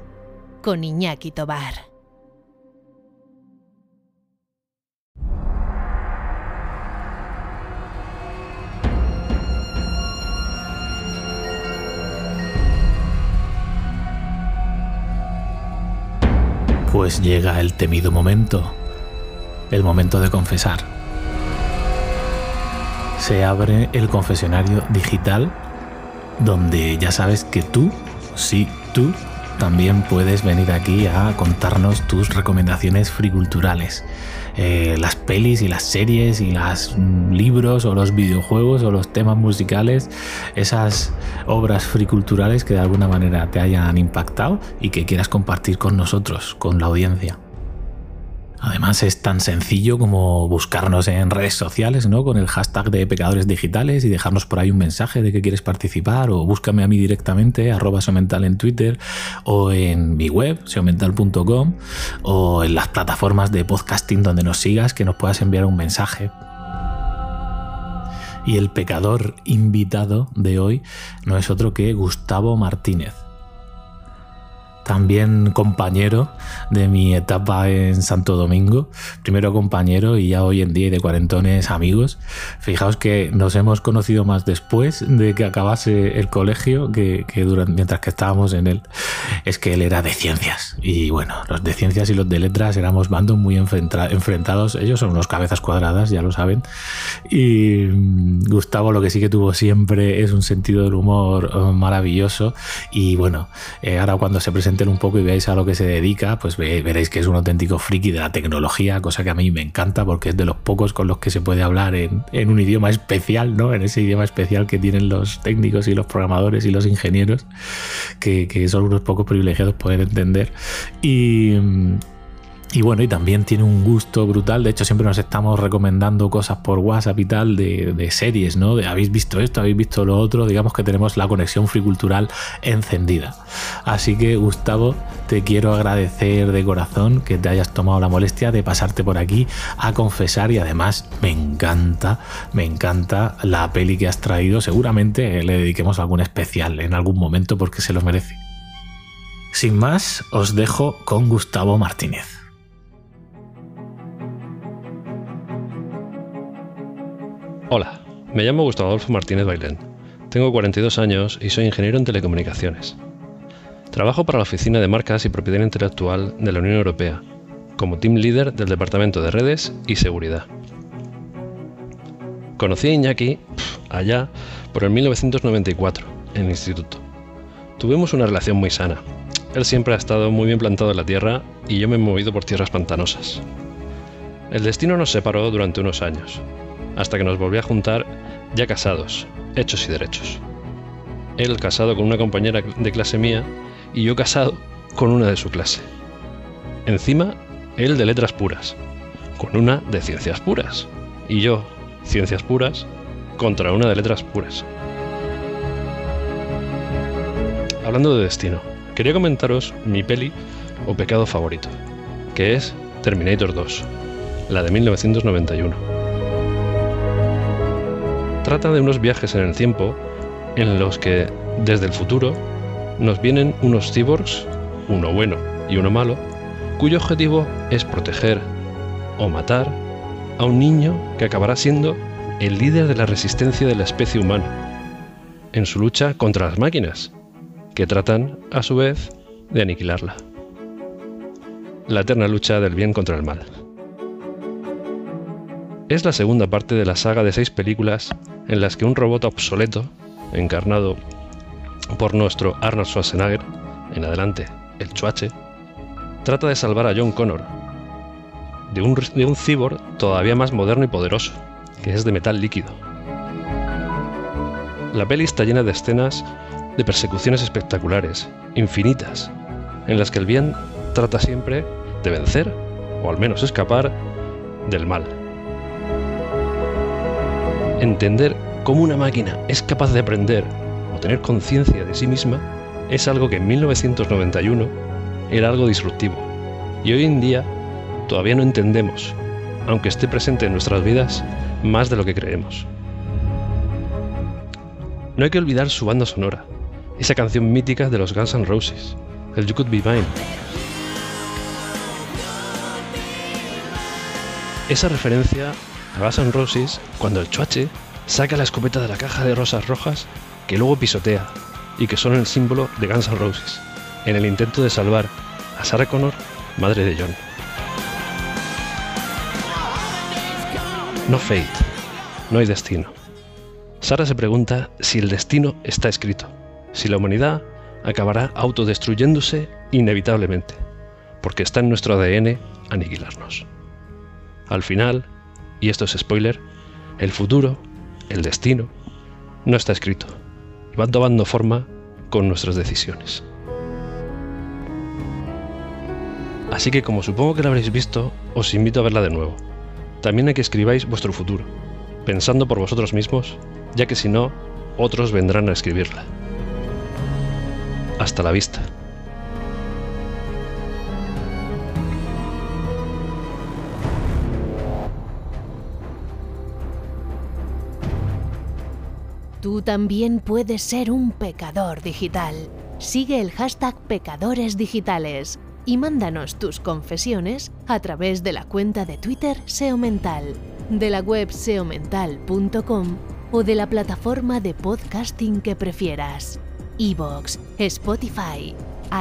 con Iñaki Tobar. Pues llega el temido momento, el momento de confesar. Se abre el confesionario digital donde ya sabes que tú, sí, tú, también puedes venir aquí a contarnos tus recomendaciones friculturales. Eh, las pelis y las series y los mm, libros o los videojuegos o los temas musicales, esas obras friculturales que de alguna manera te hayan impactado y que quieras compartir con nosotros, con la audiencia. Además es tan sencillo como buscarnos en redes sociales, ¿no? Con el hashtag de pecadores digitales y dejarnos por ahí un mensaje de que quieres participar o búscame a mí directamente, arroba somental en Twitter o en mi web, seomental.com o en las plataformas de podcasting donde nos sigas que nos puedas enviar un mensaje. Y el pecador invitado de hoy no es otro que Gustavo Martínez también compañero de mi etapa en Santo Domingo. Primero compañero y ya hoy en día de cuarentones amigos. Fijaos que nos hemos conocido más después de que acabase el colegio que, durante, mientras que estábamos en él. Es que él era de ciencias. Y bueno, los de ciencias y los de letras éramos bandos muy enfrentados. Ellos son unos cabezas cuadradas, ya lo saben. Y mm, Gustavo lo que sí que tuvo siempre es un sentido del humor eh, maravilloso. Y bueno, eh, ahora cuando se presenta un poco y veáis a lo que se dedica, pues veréis que es un auténtico friki de la tecnología, cosa que a mí me encanta porque es de los pocos con los que se puede hablar en, un idioma especial, ¿no? En ese idioma especial que tienen los técnicos y los programadores y los ingenieros, que, que son unos pocos privilegiados poder entender. Y, y bueno, y también tiene un gusto brutal. De hecho, siempre nos estamos recomendando cosas por WhatsApp y tal de, series, ¿no? De habéis visto esto, habéis visto lo otro. Digamos que tenemos la conexión fricultural encendida. Así que, Gustavo, te quiero agradecer de corazón que te hayas tomado la molestia de pasarte por aquí a confesar. Y además, me encanta, me encanta la peli que has traído. Seguramente le dediquemos algún especial en algún momento porque se lo merece. Sin más, os dejo con Gustavo Martínez. Hola, me llamo Gustavo Adolfo Martínez Bailén. Tengo 42 años y soy ingeniero en telecomunicaciones. Trabajo para la Oficina de Marcas y Propiedad Intelectual de la Unión Europea, como team leader del Departamento de Redes y Seguridad. Conocí a Iñaki allá por el 1994, en el instituto. Tuvimos una relación muy sana. Él siempre ha estado muy bien plantado en la tierra y yo me he movido por tierras pantanosas. El destino nos separó durante unos años, hasta que nos volvió a juntar ya casados, hechos y derechos. Él casado con una compañera de clase mía y yo casado con una de su clase. Encima, él de letras puras, con una de ciencias puras. Y yo, ciencias puras, contra una de letras puras. Hablando de destino, quería comentaros mi peli o pecado favorito, que es Terminator 2, la de 1991 trata de unos viajes en el tiempo en los que, desde el futuro, nos vienen unos cyborgs, uno bueno y uno malo, cuyo objetivo es proteger o matar a un niño que acabará siendo el líder de la resistencia de la especie humana, en su lucha contra las máquinas, que tratan, a su vez, de aniquilarla. La eterna lucha del bien contra el mal. Es la segunda parte de la saga de seis películas en las que un robot obsoleto, encarnado por nuestro Arnold Schwarzenegger, en adelante el Chuache, trata de salvar a John Connor de un, de un cyborg todavía más moderno y poderoso, que es de metal líquido. La peli está llena de escenas de persecuciones espectaculares, infinitas, en las que el bien trata siempre de vencer, o al menos escapar, del mal entender cómo una máquina es capaz de aprender o tener conciencia de sí misma es algo que en 1991 era algo disruptivo. Y hoy en día todavía no entendemos, aunque esté presente en nuestras vidas, más de lo que creemos. No hay que olvidar su banda sonora, esa canción mítica de los Guns N' Roses, el You Could Be Mine. Esa referencia a Guns N' Roses cuando el chuache saca la escopeta de la caja de rosas rojas que luego pisotea y que son el símbolo de Guns N' Roses en el intento de salvar a Sarah Connor, madre de John. No fate, no hay destino. Sarah se pregunta si el destino está escrito, si la humanidad acabará autodestruyéndose inevitablemente, porque está en nuestro ADN aniquilarnos. Al final, y esto es spoiler, el futuro, el destino, no está escrito, y va tomando forma con nuestras decisiones. Así que como supongo que la habréis visto, os invito a verla de nuevo. También a que escribáis vuestro futuro, pensando por vosotros mismos, ya que si no, otros vendrán a escribirla. Hasta la vista. Tú también puedes ser un pecador digital. Sigue el hashtag Pecadores Digitales y mándanos tus confesiones a través de la cuenta de Twitter SEO Mental, de la web seomental.com o de la plataforma de podcasting que prefieras. Evox, Spotify,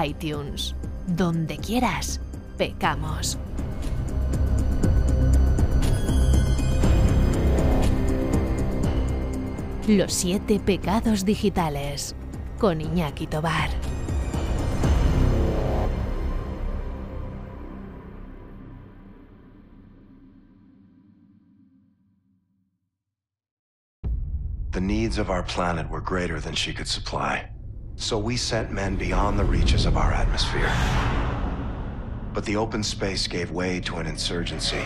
iTunes. Donde quieras, pecamos. Los siete pecados digitales con Iñaki Tobar. The needs of our planet were greater than she could supply. So we sent men beyond the reaches of our atmosphere. But the open space gave way to an insurgency.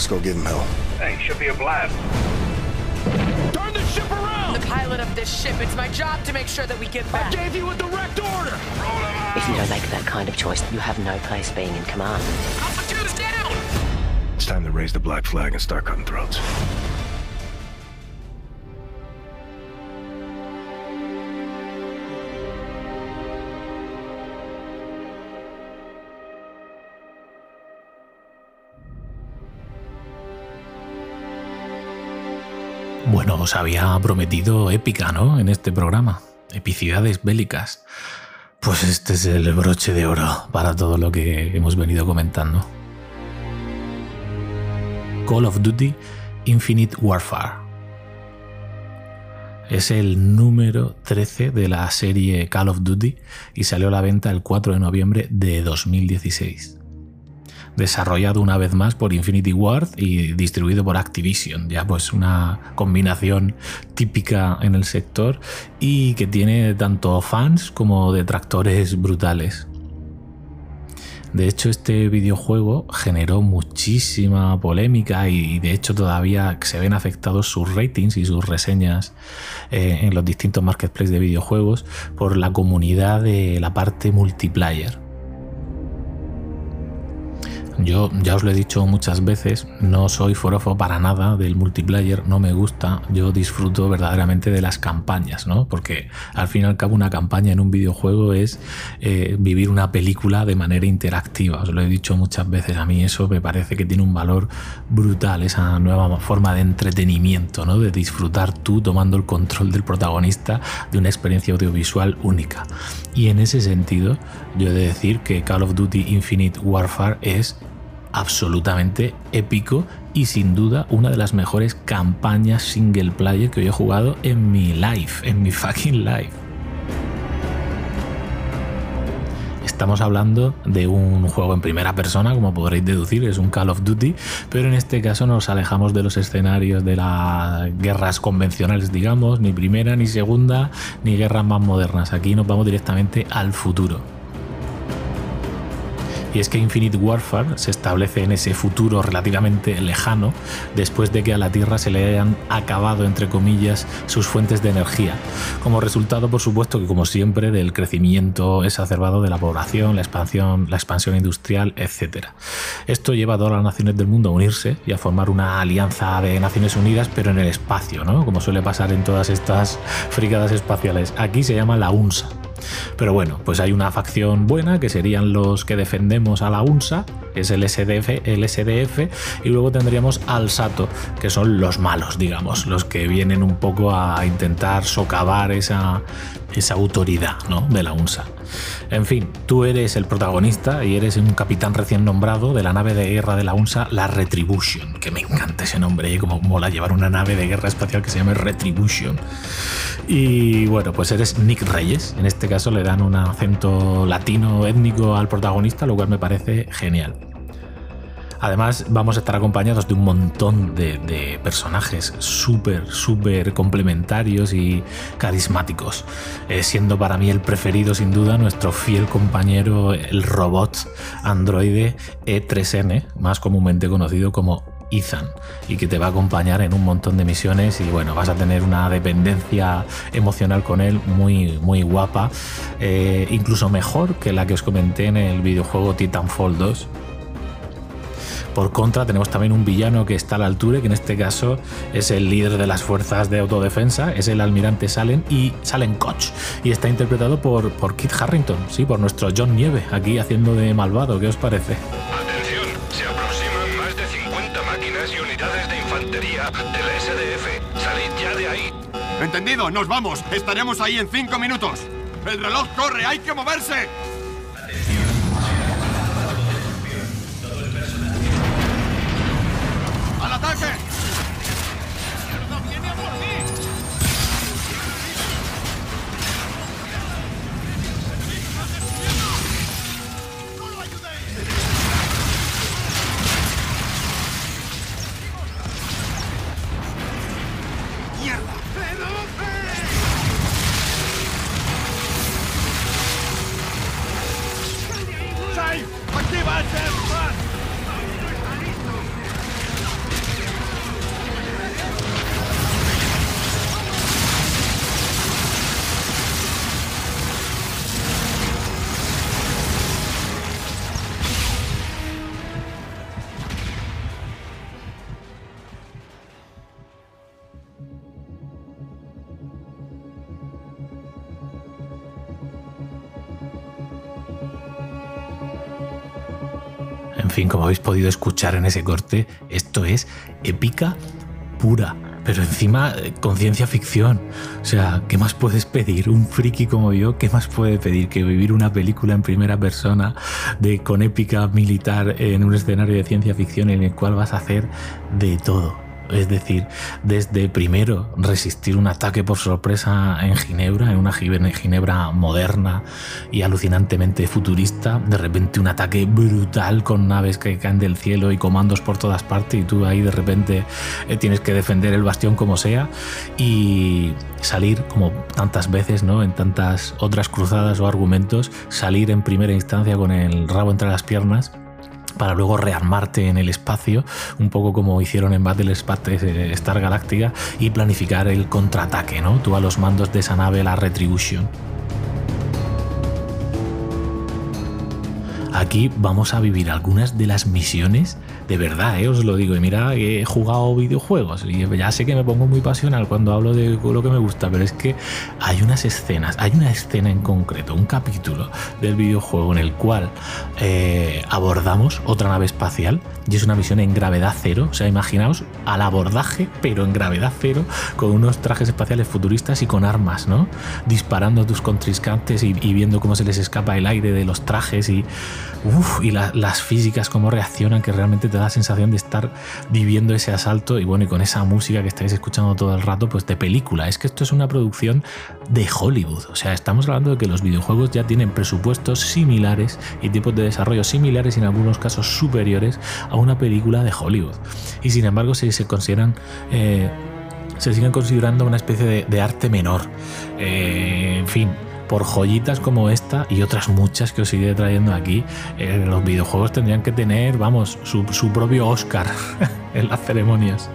Let's go give him hell. Hey, should be a blast. Turn the ship around! The pilot of this ship, it's my job to make sure that we get back. I gave you a direct order! If you don't make that kind of choice, you have no place being in command. Alpha 2's down! It's time to raise the black flag and start cutting throats. Bueno, os había prometido épica, ¿no? En este programa. Epicidades bélicas. Pues este es el broche de oro para todo lo que hemos venido comentando. Call of Duty Infinite Warfare. Es el número 13 de la serie Call of Duty y salió a la venta el 4 de noviembre de 2016 desarrollado una vez más por Infinity Ward y distribuido por Activision, ya pues una combinación típica en el sector y que tiene tanto fans como detractores brutales. De hecho, este videojuego generó muchísima polémica y de hecho todavía se ven afectados sus ratings y sus reseñas eh, en los distintos marketplaces de videojuegos por la comunidad de la parte multiplayer. Yo ya os lo he dicho muchas veces, no soy forofo para nada del multiplayer, no me gusta, yo disfruto verdaderamente de las campañas, ¿no? Porque al fin y al cabo una campaña en un videojuego es eh, vivir una película de manera interactiva, os lo he dicho muchas veces, a mí eso me parece que tiene un valor brutal, esa nueva forma de entretenimiento, ¿no? De disfrutar tú tomando el control del protagonista de una experiencia audiovisual única. Y en ese sentido, yo he de decir que Call of Duty Infinite Warfare es absolutamente épico y sin duda una de las mejores campañas single player que hoy he jugado en mi life, en mi fucking life. Estamos hablando de un juego en primera persona, como podréis deducir, es un Call of Duty, pero en este caso nos alejamos de los escenarios de las guerras convencionales, digamos, ni primera, ni segunda, ni guerras más modernas. Aquí nos vamos directamente al futuro. Y es que Infinite Warfare se establece en ese futuro relativamente lejano, después de que a la Tierra se le hayan acabado, entre comillas, sus fuentes de energía, como resultado, por supuesto, que como siempre, del crecimiento exacerbado de la población, la expansión, la expansión industrial, etc. Esto lleva a todas las naciones del mundo a unirse y a formar una alianza de Naciones Unidas, pero en el espacio, ¿no? Como suele pasar en todas estas fricadas espaciales. Aquí se llama la UNSA. Pero bueno, pues hay una facción buena que serían los que defendemos a la UNSA, que es el SDF, el SDF, y luego tendríamos al SATO, que son los malos, digamos, los que vienen un poco a intentar socavar esa esa autoridad ¿no? de la UNSA. En fin, tú eres el protagonista y eres un capitán recién nombrado de la nave de guerra de la UNSA, la Retribution, que me encanta ese nombre, ¿eh? como mola llevar una nave de guerra espacial que se llame Retribution. Y bueno, pues eres Nick Reyes, en este caso le dan un acento latino étnico al protagonista, lo cual me parece genial. Además, vamos a estar acompañados de un montón de, personajes súper, súper complementarios y carismáticos, eh, siendo para mí el preferido sin duda nuestro fiel compañero, el robot androide E3N, más comúnmente conocido como Ethan y que te va a acompañar en un montón de misiones. Y bueno, vas a tener una dependencia emocional con él muy, muy guapa, eh, incluso mejor que la que os comenté en el videojuego Titanfall 2 por contra, tenemos también un villano que está a la altura, que en este caso es el líder de las fuerzas de autodefensa, es el almirante Salen y Salen Koch. Y está interpretado por, por Kit Harrington, sí, por nuestro John Nieve, aquí haciendo de malvado. ¿Qué os parece? Atención, se aproximan más de 50 máquinas y unidades de infantería del SDF. Salid ya de ahí. Entendido, nos vamos. Estaremos ahí en cinco minutos. El reloj corre, hay que moverse. ¡Al ataque! Como habéis podido escuchar en ese corte, esto es épica pura. Pero encima, eh, con ciencia ficción. O sea, ¿qué más puedes pedir? Un friki como yo, ¿qué más puede pedir que vivir una película en primera persona de, con épica militar en un escenario de ciencia ficción en el cual vas a hacer de todo? Es decir, desde primero resistir un ataque por sorpresa en Ginebra, en una Ginebra moderna y alucinantemente futurista, de repente un ataque brutal con naves que caen del cielo y comandos por todas partes y tú ahí de repente eh, tienes que defender el bastión como sea y salir como tantas veces, ¿no? En tantas otras cruzadas o argumentos, salir en primera instancia con el rabo entre las piernas para luego rearmarte en el espacio, un poco como hicieron en Battle Star Galactica, y planificar el contraataque, ¿no? Tú a los mandos de esa nave, la Retribution. Aquí vamos a vivir algunas de las misiones de verdad, eh, os lo digo. Y mira, he jugado videojuegos y ya sé que me pongo muy pasional cuando hablo de lo que me gusta, pero es que hay unas escenas, hay una escena en concreto, un capítulo del videojuego en el cual eh, abordamos otra nave espacial y es una misión en gravedad cero. O sea, imaginaos al abordaje, pero en gravedad cero, con unos trajes espaciales futuristas y con armas, ¿no? Disparando a tus contriscantes y, viendo cómo se les escapa el aire de los trajes y, y las físicas, cómo reaccionan, que realmente te la sensación de estar viviendo ese asalto y bueno, y con esa música que estáis escuchando todo el rato, pues de película. Es que esto es una producción de Hollywood. O sea, estamos hablando de que los videojuegos ya tienen presupuestos similares y tipos de desarrollo similares y en algunos casos superiores a una película de Hollywood. Y sin embargo, se consideran... Eh, se siguen considerando una especie de, arte menor. Eh, en fin, por joyitas como esta y otras muchas que os iré trayendo aquí, eh, los videojuegos tendrían que tener, vamos, su, su propio Oscar en las ceremonias.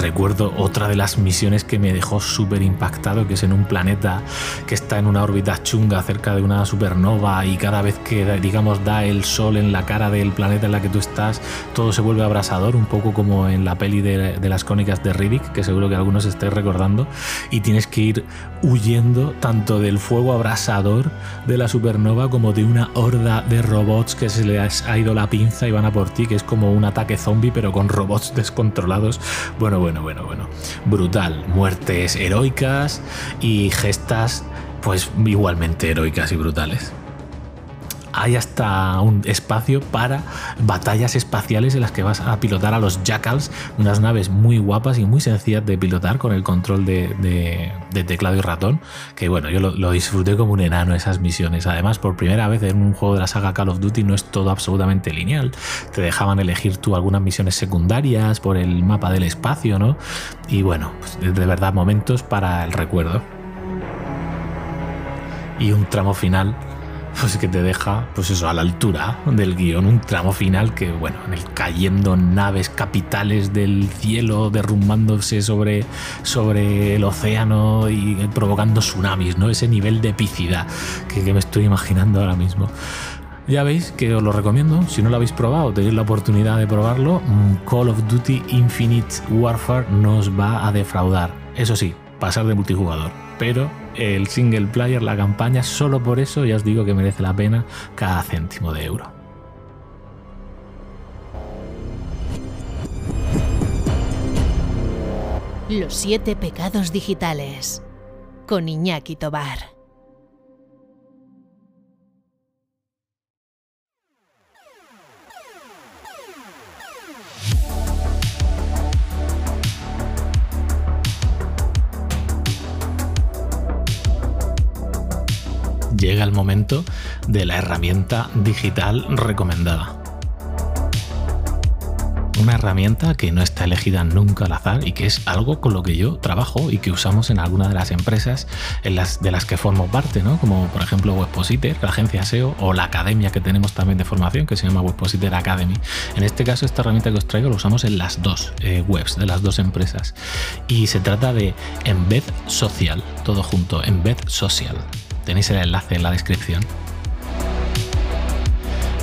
Recuerdo otra de las misiones que me dejó súper impactado, que es en un planeta que está en una órbita chunga cerca de una supernova y cada vez que, digamos, da el sol en la cara del planeta en la que tú estás, todo se vuelve abrasador, un poco como en la peli de, las crónicas de Riddick, que seguro que algunos estéis recordando, y tienes que ir huyendo tanto del fuego abrasador de la supernova como de una horda de robots que se les ha ido la pinza y van a por ti, que es como un ataque zombie pero con robots descontrolados. Bueno, bueno, bueno, bueno. Brutal. Muertes heroicas y gestas, pues igualmente heroicas y brutales hay hasta un espacio para batallas espaciales en las que vas a pilotar a los Jackals, unas naves muy guapas y muy sencillas de pilotar con el control de, teclado y ratón, que bueno, yo lo, disfruté como un enano esas misiones. Además, por primera vez en un juego de la saga Call of Duty no es todo absolutamente lineal, te dejaban elegir tú algunas misiones secundarias por el mapa del espacio, ¿no? Y bueno, pues de verdad momentos para el recuerdo. Y un tramo final pues que te deja, pues eso, a la altura del guion, un tramo final que, bueno, en el cayendo naves capitales del cielo, derrumbándose sobre, sobre el océano y provocando tsunamis, ¿no? Ese nivel de epicidad que, que me estoy imaginando ahora mismo. Ya veis que os lo recomiendo, si no lo habéis probado, tenéis la oportunidad de probarlo, mm, Call of Duty Infinite Warfare nos va a defraudar. Eso sí, pasar de multijugador, pero el single player, la campaña, solo por eso ya os digo que merece la pena cada céntimo de euro. Los siete pecados digitales con Iñaki Tobar. Momento de la herramienta digital recomendada. Una herramienta que no está elegida nunca al azar y que es algo con lo que yo trabajo y que usamos en alguna de las empresas en las, de las que formo parte, ¿no? como por ejemplo Webpositor, la agencia SEO o la academia que tenemos también de formación que se llama Webpositor Academy. En este caso esta herramienta que os traigo la usamos en las dos eh, webs de las dos empresas y se trata de Embed Social, todo junto, Embed Social. Tenéis el enlace en la descripción.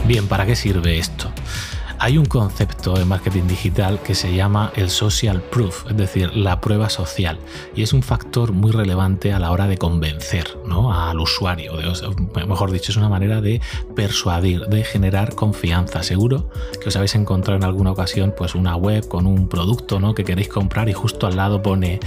Bien, ¿para qué sirve esto? Hay un concepto en marketing digital que se llama el social proof, es decir, la prueba social, y es un factor muy relevante a la hora de convencer al usuario, mejor dicho, es una manera de persuadir, de generar confianza. Seguro que os habéis encontrado en alguna ocasión pues una web con un producto ¿no? que queréis comprar y justo al lado pone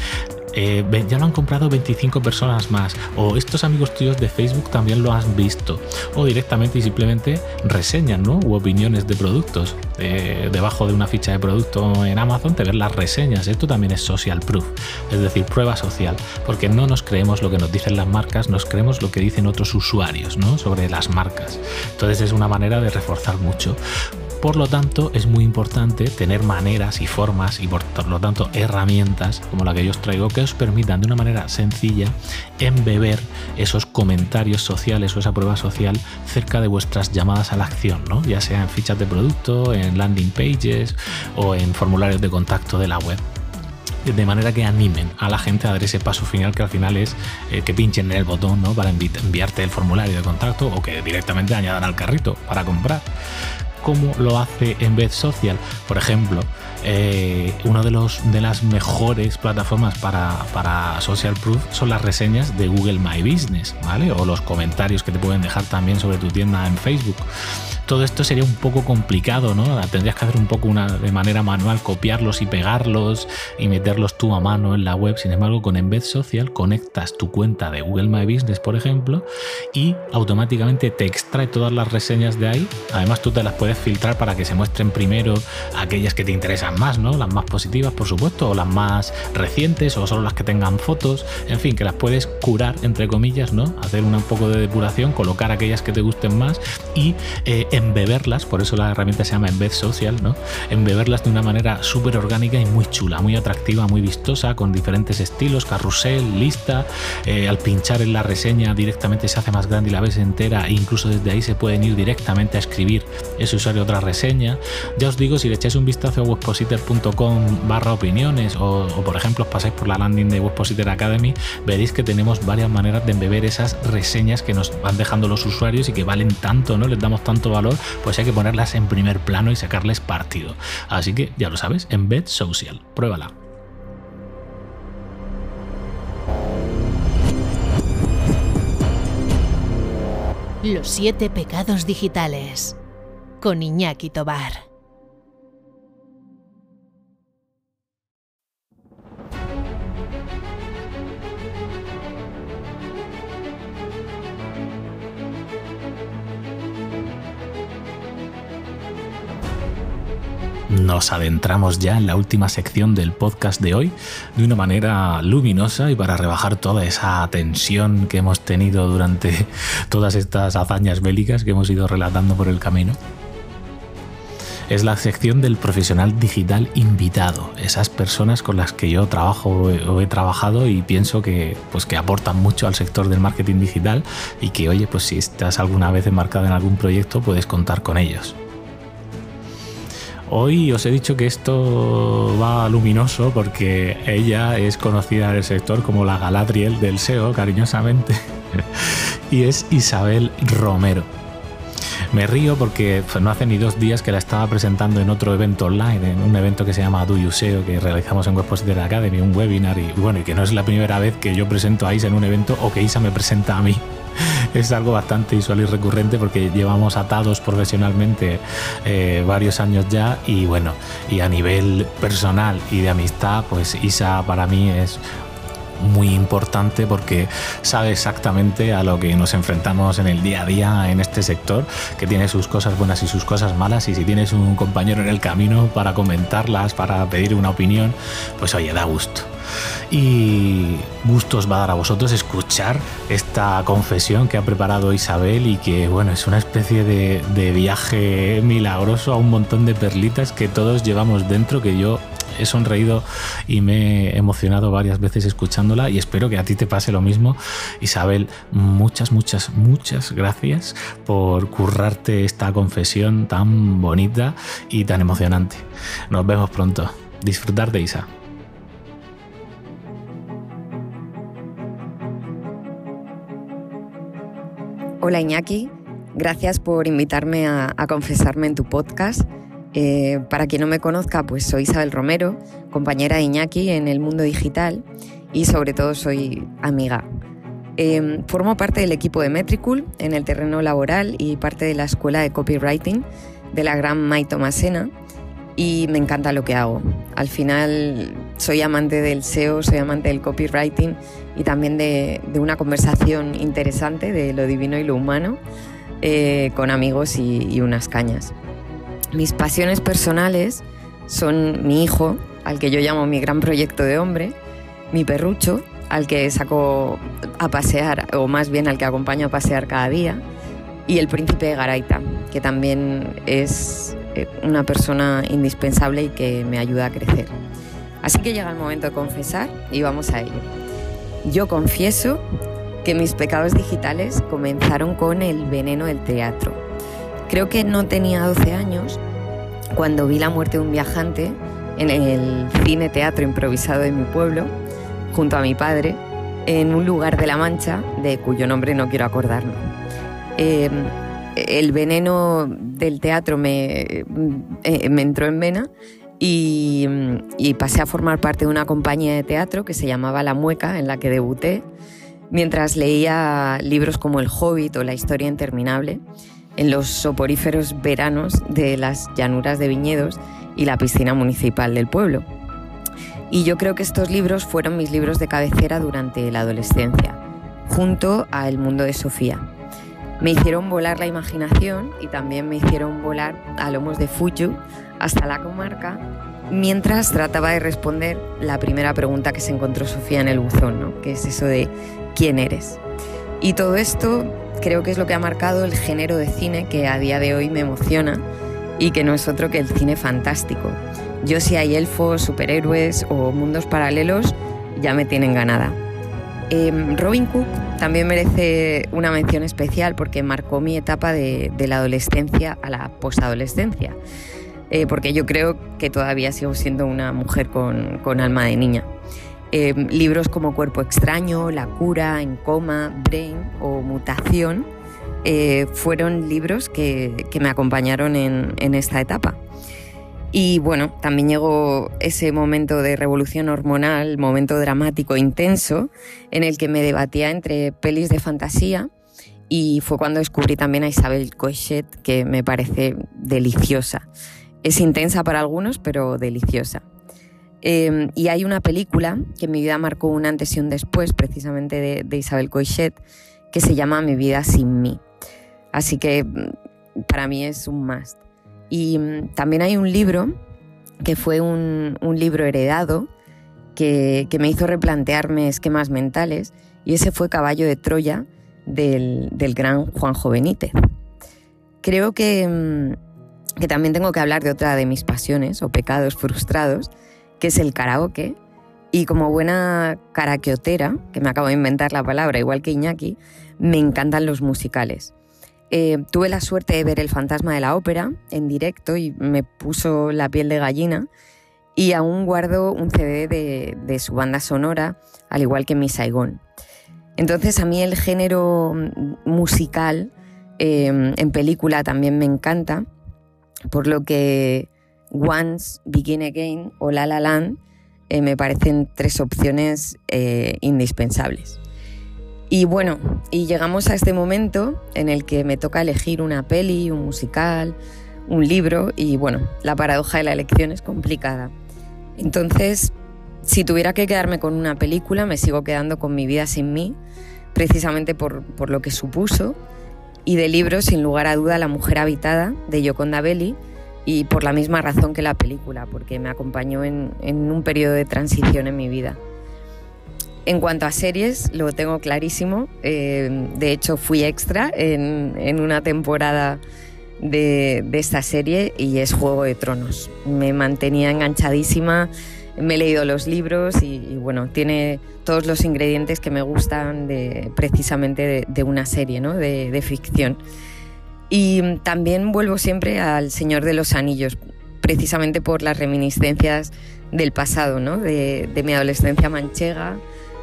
eh, ya lo han comprado 25 personas más, o estos amigos tuyos de Facebook también lo han visto, o directamente y simplemente reseñan, ¿no? U opiniones de productos. Eh, debajo de una ficha de producto en Amazon te ven las reseñas. Esto también es social proof, es decir, prueba social, porque no nos creemos lo que nos dicen las marcas, nos creemos lo que dicen otros usuarios, ¿no? Sobre las marcas. Entonces es una manera de reforzar mucho. Por lo tanto, es muy importante tener maneras y formas y por lo tanto herramientas como la que yo os traigo que os permitan de una manera sencilla embeber esos comentarios sociales o esa prueba social cerca de vuestras llamadas a la acción, ¿no? ya sea en fichas de producto, en landing pages o en formularios de contacto de la web de manera que animen a la gente a dar ese paso final que al final es eh, que pinchen en el botón ¿no? para enviarte el formulario de contacto o que directamente añadan al carrito para comprar cómo lo hace en vez Social. Por ejemplo, eh, una de, de las mejores plataformas para, para, social proof son las reseñas de Google My Business, ¿vale? O los comentarios que te pueden dejar también sobre tu tienda en Facebook todo esto sería un poco complicado, ¿no? Tendrías que hacer un poco una, de manera manual, copiarlos y pegarlos y meterlos tú a mano en la web. Sin embargo, con Embed Social conectas tu cuenta de Google My Business, por ejemplo, y automáticamente te extrae todas las reseñas de ahí. Además, tú te las puedes filtrar para que se muestren primero aquellas que te interesan más, ¿no? Las más positivas, por supuesto, o las más recientes, o solo las que tengan fotos. En fin, que las puedes curar, entre comillas, ¿no? Hacer un poco de depuración, colocar aquellas que te gusten más y eh, embeberlas, por eso la herramienta se llama Embed Social, ¿no? Embeberlas de una manera súper orgánica y muy chula, muy atractiva, muy vistosa, con diferentes estilos, carrusel, lista, eh, al pinchar en la reseña directamente se hace más grande y la ves entera e incluso desde ahí se pueden ir directamente a escribir ese usuario otra reseña. Ya os digo, si le echáis un vistazo a webpositor.com barra opiniones o, por ejemplo os pasáis por la landing de Webpositor Academy, veréis que tenemos varias maneras de embeber esas reseñas que nos van dejando los usuarios y que valen tanto, ¿no? Les damos tanto pues hay que ponerlas en primer plano y sacarles partido. Así que ya lo sabes, Embed Social, pruébala. Los siete pecados digitales con Iñaki Tobar. Nos adentramos ya en la última sección del podcast de hoy de una manera luminosa y para rebajar toda esa tensión que hemos tenido durante todas estas hazañas bélicas que hemos ido relatando por el camino es la sección del profesional digital invitado, esas personas con las que yo trabajo o he trabajado y pienso que, pues, que aportan mucho al sector del marketing digital y que, oye, pues si estás alguna vez enmarcado en algún proyecto, puedes contar con ellos. Hoy os he dicho que esto va luminoso porque ella es conocida en el sector como la Galadriel del SEO, cariñosamente, y es Isabel Romero. Me río porque no hace ni dos días que la estaba presentando en otro evento online, en un evento que se llama Do You SEO, que realizamos en Webpositor Academy, un webinar, y bueno, y que no es la primera vez que yo presento a Isa en un evento o que Isa me presenta a mí es algo bastante visual y recurrente porque llevamos atados profesionalmente eh, varios años ya y bueno, y a nivel personal y de amistad, pues Isa para mí es muy importante porque sabe exactamente a lo que nos enfrentamos en el día a día en este sector, que tiene sus cosas buenas y sus cosas malas y si tienes un compañero en el camino para comentarlas, para pedir una opinión, pues oye, da gusto. Y gusto os va a dar a vosotros escuchar esta confesión que ha preparado Isabel y que bueno es una especie de, de, viaje milagroso a un montón de perlitas que todos llevamos dentro que yo he sonreído y me he emocionado varias veces escuchándola y espero que a ti te pase lo mismo. Isabel muchas muchas muchas gracias por currarte esta confesión tan bonita y tan emocionante. Nos vemos pronto. Disfrutar de Isa. Hola Iñaki, gracias por invitarme a, confesarme en tu podcast. Eh, para quien no me conozca, pues soy Isabel Romero, compañera de Iñaki en el mundo digital y sobre todo soy amiga. Em, formo parte del equipo de Metricool en el terreno laboral y parte de la escuela de copywriting de la gran Mai Tomasena y me encanta lo que hago. Al final soy amante del SEO, soy amante del copywriting y también de, una conversación interesante de lo divino y lo humano eh, con amigos y, unas cañas. Mis pasiones personales son mi hijo, al que yo llamo mi gran proyecto de hombre, mi perrucho, al que saco a pasear, o más bien al que acompaño a pasear cada día, y el príncipe de Garaita, que también es una persona indispensable y que me ayuda a crecer. Así que llega el momento de confesar y vamos a ello. Yo confieso que mis pecados digitales comenzaron con el veneno del teatro. Creo que no tenía 12 años cuando vi la muerte de un viajante en el cine teatro improvisado de mi pueblo, junto a mi padre, en un lugar de La Mancha de cuyo nombre no quiero acordarme. Em, el veneno del teatro me, eh, me entró en vena y, pasé a formar parte de una compañía de teatro que se llamaba La Mueca, en la que debuté, mientras leía libros como El Hobbit o La Historia Interminable en los soporíferos veranos de las llanuras de viñedos y la piscina municipal del pueblo. Y yo creo que estos libros fueron mis libros de cabecera durante la adolescencia, junto a El mundo de Sofía me hicieron volar la imaginación y también me hicieron volar a lomos de Fuyu hasta la comarca mientras trataba de responder la primera pregunta que se encontró Sofía en el buzón, que es eso de ¿quién eres? Y todo esto creo que es lo que ha marcado el género de cine que a día de hoy me emociona y que no es otro que el cine fantástico. Yo si hay elfos, superhéroes o mundos paralelos, ya me tienen ganada. Em, Robin Cook también merece una mención especial porque marcó mi etapa de, la adolescencia a la postadolescencia, eh, porque yo creo que todavía sigo siendo una mujer con, alma de niña. Em, libros como Cuerpo extraño, La cura, En coma, Brain o Mutación eh, fueron libros que, me acompañaron en esta etapa. Y bueno, también llegó ese momento de revolución hormonal, momento dramático, intenso, en el que me debatía entre pelis de fantasía y fue cuando descubrí también a Isabel Cochet, que me parece deliciosa. Es intensa para algunos, pero deliciosa. Em, y hay una película que en mi vida marcó un antes y un después, precisamente de, Isabel Coixet, que se llama Mi vida sin mí. Así que mm, para mí es un must. Y mm, también hay un libro que fue un, libro heredado que, me hizo replantearme esquemas mentales y ese fue Caballo de Troya del, gran Juanjo Benítez. Creo que, mm, que también tengo que hablar de otra de mis pasiones o pecados frustrados, que es el karaoke. Y como buena karaokeotera, que me acabo de inventar la palabra, igual que Iñaki, me encantan los musicales. Eh, tuve la suerte de ver El fantasma de la ópera en directo y me puso la piel de gallina y aún guardo un CD de, su banda sonora, al igual que mi Saigón. Entonces a mí el género musical eh, en película también me encanta, por lo que Once, Begin Again o La La Land eh, me parecen tres opciones indispensables. Y bueno, y llegamos a este momento en el que me toca elegir una peli, un musical, un libro y bueno, la paradoja de la elección es complicada. Entonces, si tuviera que quedarme con una película, me sigo quedando con Mi vida sin mí, precisamente por, lo que supuso, y de libro, sin lugar a duda, La mujer habitada, de Yoconda Belli, y por la misma razón que la película, porque me acompañó en un periodo de transición en mi vida. En cuanto a series, lo tengo clarísimo. Eh, de hecho, fui extra en, una temporada de, esta serie y es Juego de Tronos. Me mantenía enganchadísima, me he leído los libros y, bueno, tiene todos los ingredientes que me gustan de, precisamente de, una serie ¿no? de, ficción. Y también vuelvo siempre al Señor de los Anillos, precisamente por las reminiscencias del pasado, de mi adolescencia manchega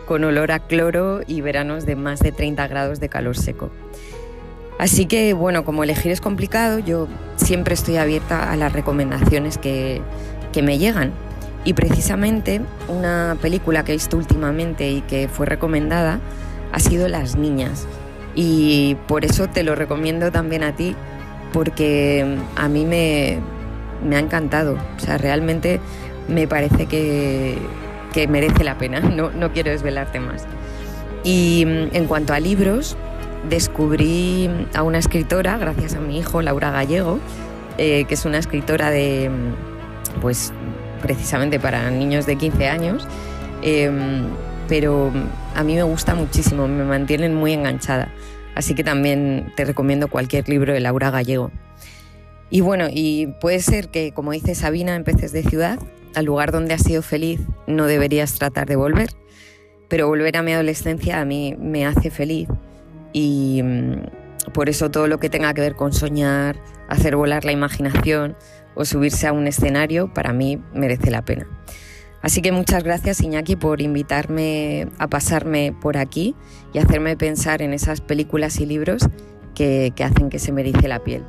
con olor a cloro y veranos de más de 30 grados de calor seco. Así que bueno, como elegir es complicado, yo siempre estoy abierta a las recomendaciones que, me llegan. Y precisamente una película que he visto últimamente y que fue recomendada ha sido Las Niñas. Y por eso te lo recomiendo también a ti, porque a mí me, ha encantado. O sea, realmente me parece que, que merece la pena, no, no quiero desvelarte más. Y mm, en cuanto a libros, descubrí a una escritora, gracias a mi hijo, Laura Gallego, eh, que es una escritora de, mm, pues, precisamente para niños de 15 años, em, pero a mí me gusta muchísimo, me mantienen muy enganchada. Así que también te recomiendo cualquier libro de Laura Gallego. Y bueno, y puede ser que, como dice Sabina en Peces de Ciudad, al lugar donde has sido feliz no deberías tratar de volver, pero volver a mi adolescencia a mí me hace feliz y mm, por eso todo lo que tenga que ver con soñar, hacer volar la imaginación o subirse a un escenario para mí merece la pena. Así que muchas gracias Iñaki por invitarme a pasarme por aquí y hacerme pensar en esas películas y libros que, hacen que se me erice la piel.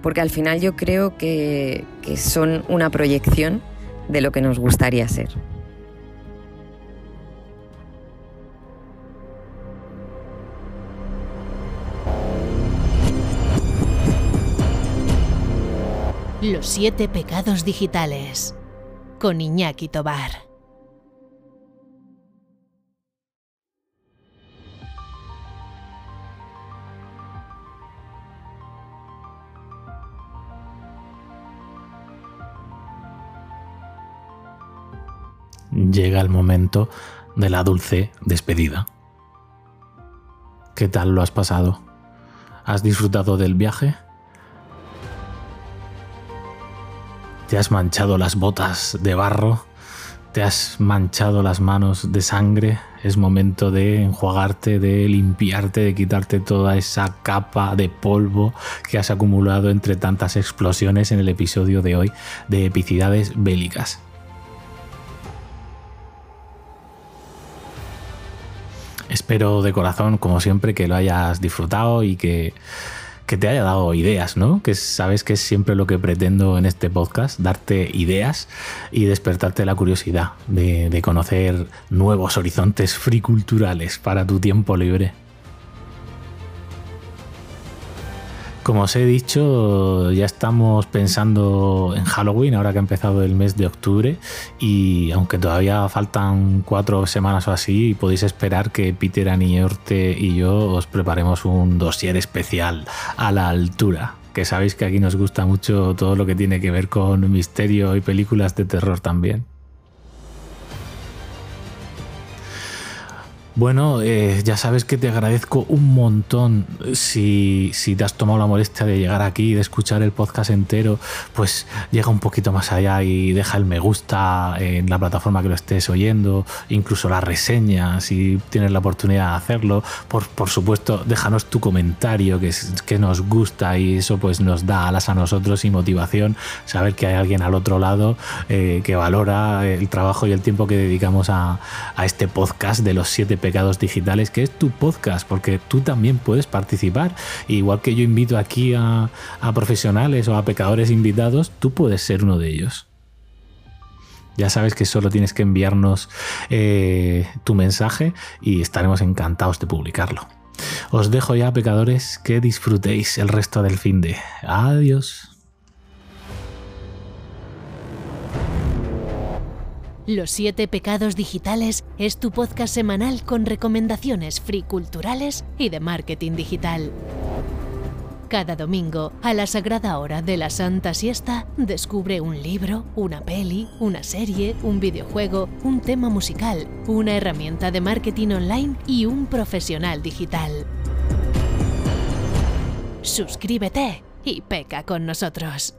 Porque al final yo creo que, que son una proyección de lo que nos gustaría ser. Los siete pecados digitales con Iñaki Tobar. llega el momento de la dulce despedida. ¿Qué tal lo has pasado? ¿Has disfrutado del viaje? ¿Te has manchado las botas de barro? ¿Te has manchado las manos de sangre? Es momento de enjuagarte, de limpiarte, de quitarte toda esa capa de polvo que has acumulado entre tantas explosiones en el episodio de hoy de epicidades bélicas. Espero de corazón, como siempre, que lo hayas disfrutado y que, te haya dado ideas, ¿no? Que sabes que es siempre lo que pretendo en este podcast, darte ideas y despertarte la curiosidad de, de conocer nuevos horizontes friculturales para tu tiempo libre. Como os he dicho, ya estamos pensando en Halloween, ahora que ha empezado el mes de octubre, y aunque todavía faltan cuatro semanas o así, podéis esperar que Peter Aniorte y yo os preparemos un dossier especial a la altura que sabéis que aquí nos gusta mucho todo lo que tiene que ver con misterio y películas de terror también. Bueno, eh, ya sabes que te agradezco un montón si, si, te has tomado la molestia de llegar aquí, de escuchar el podcast entero, pues llega un poquito más allá y deja el me gusta en la plataforma que lo estés oyendo, incluso la reseña si tienes la oportunidad de hacerlo. Por, por supuesto, déjanos tu comentario que, que nos gusta y eso pues nos da alas a nosotros y motivación saber que hay alguien al otro lado eh, que valora el trabajo y el tiempo que dedicamos a, a este podcast de los siete pecados digitales, que es tu podcast, porque tú también puedes participar. Igual que yo invito aquí a, profesionales o a pecadores invitados, tú puedes ser uno de ellos. Ya sabes que solo tienes que enviarnos eh, tu mensaje y estaremos encantados de publicarlo. Os dejo ya, pecadores, que disfrutéis el resto del fin de. Adiós. Los siete pecados digitales es tu podcast semanal con recomendaciones free culturales y de marketing digital. Cada domingo, a la sagrada hora de la Santa Siesta, descubre un libro, una peli, una serie, un videojuego, un tema musical, una herramienta de marketing online y un profesional digital. Suscríbete y peca con nosotros.